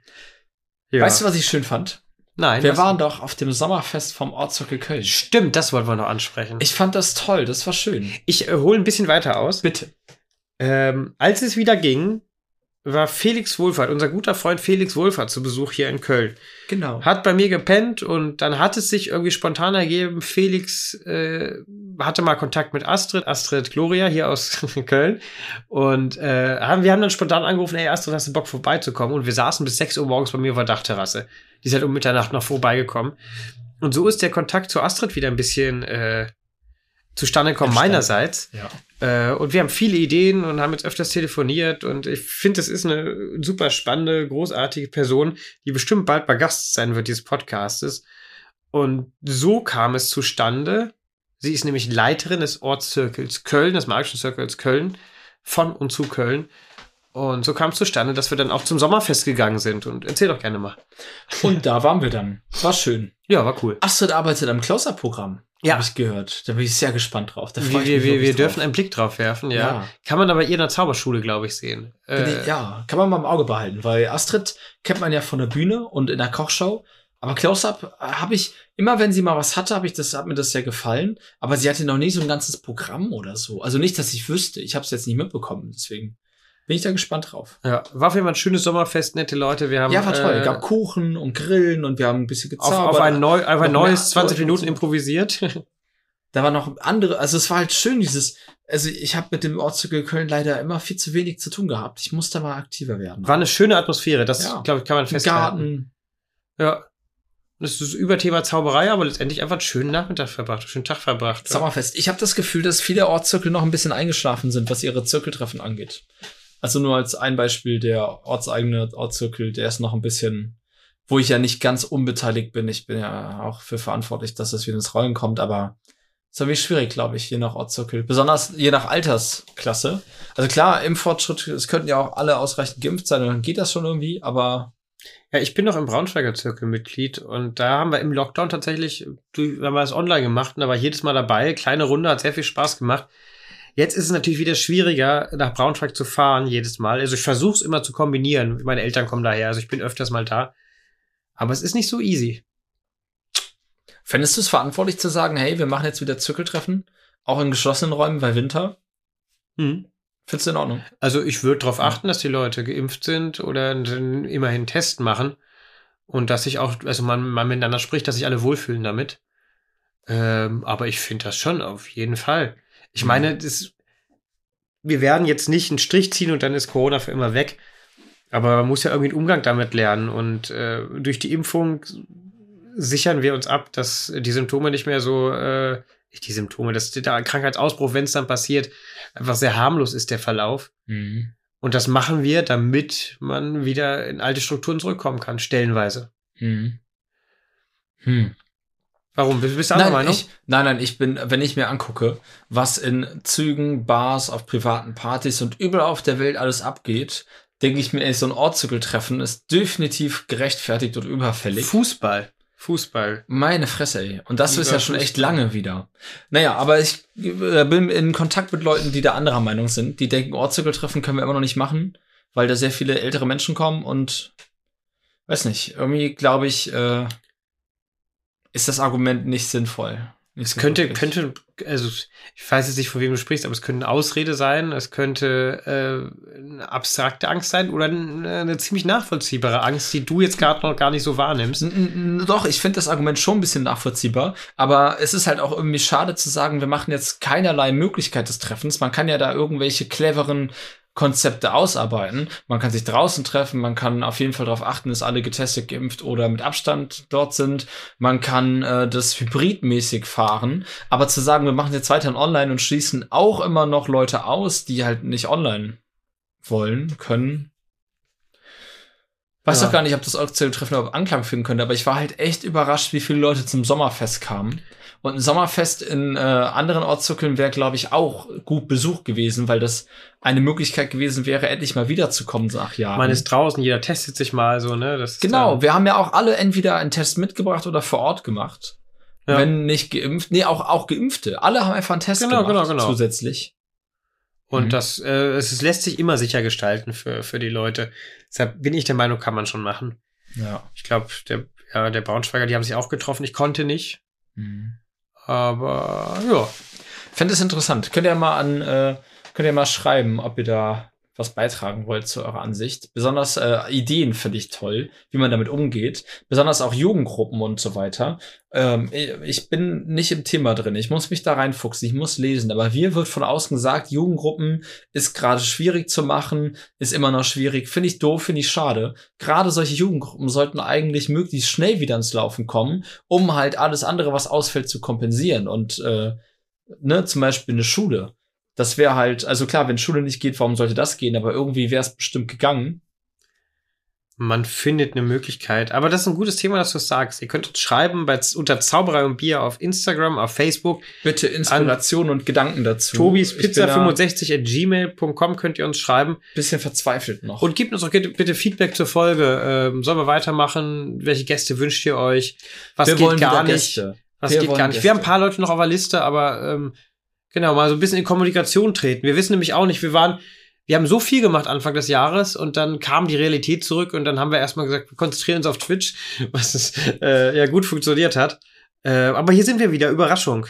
ja. Weißt du, was ich schön fand? Nein. Wir waren doch auf dem Sommerfest vom Ortszirkel Köln. Stimmt, das wollten wir noch ansprechen. Ich, Ich fand das toll, das war schön. ich äh, hole ein bisschen weiter aus. Bitte. Ähm, als es wieder ging, war Felix Wohlfahrt, unser guter Freund Felix Wohlfahrt zu Besuch hier in Köln. Genau. Hat bei mir gepennt und dann hat es sich irgendwie spontan ergeben. Felix äh, hatte mal Kontakt mit Astrid, Astrid Gloria hier aus Köln. Und äh, haben, wir haben dann spontan angerufen, ey Astrid, hast du Bock vorbeizukommen? Und wir saßen bis 6 Uhr morgens bei mir auf der Dachterrasse. Die ist halt um Mitternacht noch vorbeigekommen. Und so ist der Kontakt zu Astrid wieder ein bisschen äh, zustande gekommen meinerseits. Ja. Äh, und wir haben viele Ideen und haben jetzt öfters telefoniert und ich finde, es ist eine super spannende, großartige Person, die bestimmt bald mal Gast sein wird dieses Podcastes. Und so kam es zustande. Sie ist nämlich Leiterin des Ortszirkels Köln, des Magischen Circles Köln, von und zu Köln. Und so kam es zustande, dass wir dann auch zum Sommerfest gegangen sind. Und erzähl doch gerne mal. Und da waren wir dann. War schön. Ja, war cool. Astrid arbeitet am Closer-Programm. Ja. Habe ich gehört. Da bin ich sehr gespannt drauf. Da Wir, ich wir, mich wir, wir dürfen einen Blick drauf werfen, ja. Ja. Kann man aber ihr in der Zauberschule, glaube ich, sehen. Äh, ja, kann man mal im Auge behalten, weil Astrid kennt man ja von der Bühne und in der Kochshow. Aber Close-Up habe ich, immer wenn sie mal was hatte, habe ich das, hat mir das sehr gefallen. Aber sie hatte noch nie so ein ganzes Programm oder so. Also nicht, dass ich wüsste. Ich habe es jetzt nicht mitbekommen. Deswegen bin ich da gespannt drauf. Ja, war auf jeden Fall ein schönes Sommerfest, nette Leute. Wir haben ja, war toll. äh, gab Kuchen und Grillen und wir haben ein bisschen auf, gezaubert. auf ein, neu, auf ein neues mehr 20 Leute und Minuten so. improvisiert. Da war noch andere, also es war halt schön, dieses, also ich habe mit dem Ortszirkel Köln leider immer viel zu wenig zu tun gehabt. Ich muss da mal aktiver werden. War eine schöne Atmosphäre, das Ja. glaube ich, kann man festhalten. Garten. Ja. Das ist über Thema Zauberei, aber letztendlich einfach einen schönen Nachmittag verbracht, einen schönen Tag verbracht. Sommerfest. Ich habe das Gefühl, dass viele Ortszirkel noch ein bisschen eingeschlafen sind, was ihre Zirkeltreffen angeht. Also nur als ein Beispiel, der ortseigene Ortszirkel, der ist noch ein bisschen, wo ich ja nicht ganz unbeteiligt bin. Ich bin ja auch für verantwortlich, dass das wieder ins Rollen kommt, aber ist irgendwie schwierig, glaube ich, je nach Ortszirkel. Besonders je nach Altersklasse. Also klar, Impffortschritt, es könnten ja auch alle ausreichend geimpft sein, dann geht das schon irgendwie, aber Ja, ich bin noch im Braunschweiger Zirkel Mitglied und da haben wir im Lockdown tatsächlich, haben wir es online gemacht und da war jedes Mal dabei. Kleine Runde, hat sehr viel Spaß gemacht. Jetzt ist es natürlich wieder schwieriger, nach Braunschweig zu fahren, jedes Mal. Also ich versuche es immer zu kombinieren. Meine Eltern kommen daher, also ich bin öfters mal da. Aber es ist nicht so easy. Fändest du es verantwortlich zu sagen, hey, wir machen jetzt wieder Zirkeltreffen? Auch in geschlossenen Räumen bei Winter? Hm. Findest du in Ordnung? Also ich würde darauf achten, dass die Leute geimpft sind oder immerhin Test machen und dass sich auch, also man, man miteinander spricht, dass sich alle wohlfühlen damit. Ähm, aber ich finde das schon auf jeden Fall. Ich meine, das, wir werden jetzt nicht einen Strich ziehen und dann ist Corona für immer weg. Aber man muss ja irgendwie einen Umgang damit lernen. Und äh, durch die Impfung sichern wir uns ab, dass die Symptome nicht mehr so, äh, nicht die Symptome, dass der Krankheitsausbruch, wenn es dann passiert, einfach sehr harmlos ist, der Verlauf. Mhm. Und das machen wir, damit man wieder in alte Strukturen zurückkommen kann, stellenweise. Mhm. Hm. Warum? Bist du anderer Nein, Meinung? ich, nein, nein, ich bin, wenn ich mir angucke, was in Zügen, Bars, auf privaten Partys und überall auf der Welt alles abgeht, denke ich mir, ey, so ein Ortszirkeltreffen ist definitiv gerechtfertigt und überfällig. Fußball. Fußball. Meine Fresse, ey. Und das Lieber ist ja schon echt Fußball. lange wieder. Naja, aber ich äh, bin in Kontakt mit Leuten, die da anderer Meinung sind. Die denken, Ortszirkeltreffen können wir immer noch nicht machen, weil da sehr viele ältere Menschen kommen und weiß nicht, irgendwie glaube ich, äh, ist das Argument nicht sinnvoll. Nicht Es könnte, könnte, also ich weiß jetzt nicht, von wem du sprichst, aber es könnte eine Ausrede sein, es könnte äh, eine abstrakte Angst sein oder eine, ziemlich nachvollziehbare Angst, die du jetzt gerade noch gar nicht so wahrnimmst. N- Doch, ich finde das Argument schon ein bisschen nachvollziehbar, aber es ist halt auch irgendwie schade zu sagen, wir machen jetzt keinerlei Möglichkeit des Treffens. Man kann ja da irgendwelche cleveren Konzepte ausarbeiten. Man kann sich draußen treffen, man kann auf jeden Fall darauf achten, dass alle getestet, geimpft oder mit Abstand dort sind. Man kann äh, das hybridmäßig fahren, aber zu sagen, wir machen jetzt weiterhin online und schließen auch immer noch Leute aus, die halt nicht online wollen, können, Weiß Ja. doch gar nicht, ob das Ortszirkeltreffen überhaupt Anklang finden könnte, aber ich war halt echt überrascht, wie viele Leute zum Sommerfest kamen. Und ein Sommerfest in äh, anderen Ortszirkeln wäre, glaube ich, auch gut besucht gewesen, weil das eine Möglichkeit gewesen wäre, endlich mal wiederzukommen nach Jahren. Man ist draußen, jeder testet sich mal so, ne? Das ist genau, wir haben ja auch alle entweder einen Test mitgebracht oder vor Ort gemacht. Ja. Wenn nicht geimpft, nee, auch, auch Geimpfte. Alle haben einfach einen Test Genau, gemacht genau, genau. zusätzlich. Und Mhm. das, äh, es lässt sich immer sicher gestalten für, für die Leute. Deshalb bin ich der Meinung, kann man schon machen. Ja. Ich glaube, der, ja, der Braunschweiger, die haben sich auch getroffen. Ich konnte nicht. Mhm. Aber ja, Fände es interessant. Könnt ihr mal an, äh, könnt ihr mal schreiben, ob ihr da was beitragen wollt zu eurer Ansicht. Besonders äh, Ideen finde ich toll, wie man damit umgeht. Besonders auch Jugendgruppen und so weiter. Ähm, ich, bin nicht im Thema drin. Ich muss mich da reinfuchsen. Ich muss lesen. Aber mir wird von außen gesagt, Jugendgruppen ist gerade schwierig zu machen, ist immer noch schwierig. Finde ich doof, finde ich schade. Gerade solche Jugendgruppen sollten eigentlich möglichst schnell wieder ins Laufen kommen, um halt alles andere, was ausfällt, zu kompensieren. Und äh, ne, zum Beispiel eine Schule. Das wäre halt, also klar, wenn Schule nicht geht, warum sollte das gehen? Aber irgendwie wäre es bestimmt gegangen. man findet eine Möglichkeit. Aber das ist ein gutes Thema, dass du es sagst. Ihr könnt uns schreiben bei, unter Zauberei und Bier auf Instagram, auf Facebook. Bitte Inspiration und Gedanken dazu. Tobis Pizza da 65 at gmail.com könnt ihr uns schreiben. Bisschen verzweifelt noch. Und gebt uns auch bitte, Feedback zur Folge. Ähm, sollen wir weitermachen? Welche Gäste wünscht ihr euch? Was wir geht wollen gar nicht? Gäste. Was Wir geht gar nicht? Wir haben ein Gäste. paar Leute noch auf der Liste, aber ähm, genau, mal so ein bisschen in Kommunikation treten. Wir wissen nämlich auch nicht, wir waren, wir haben so viel gemacht Anfang des Jahres und dann kam die Realität zurück und dann haben wir erstmal gesagt, wir konzentrieren uns auf Twitch, was es, äh, ja gut funktioniert hat. Äh, aber hier sind wir wieder, Überraschung.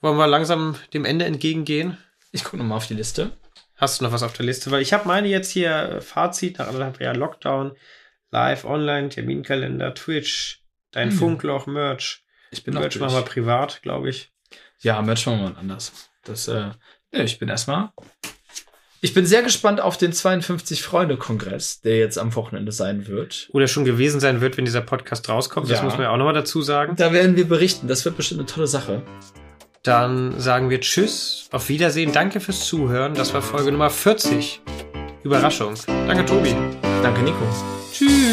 Wollen wir langsam dem Ende entgegengehen? Ich gucke nochmal auf die Liste. Hast du noch was auf der Liste? Weil ich habe meine jetzt hier äh, Fazit nach anderthalb Jahren Lockdown, Live, Online, Terminkalender, Twitch, dein Hm. Funkloch, Merch. Ich bin Merch machen wir privat, glaube ich. Ja, Merch machen wir mal anders. Das, äh, ja, ich bin erstmal. Ich bin sehr gespannt auf den 52 Freunde Kongress, der jetzt am Wochenende sein wird. Oder schon gewesen sein wird, wenn dieser Podcast rauskommt. Das Ja. muss man ja auch nochmal dazu sagen. Da werden wir berichten. Das wird bestimmt eine tolle Sache. Dann sagen wir Tschüss, auf Wiedersehen, danke fürs Zuhören. Das war Folge Nummer 40. Überraschung. Danke, Tobi. Danke, Nico. Tschüss.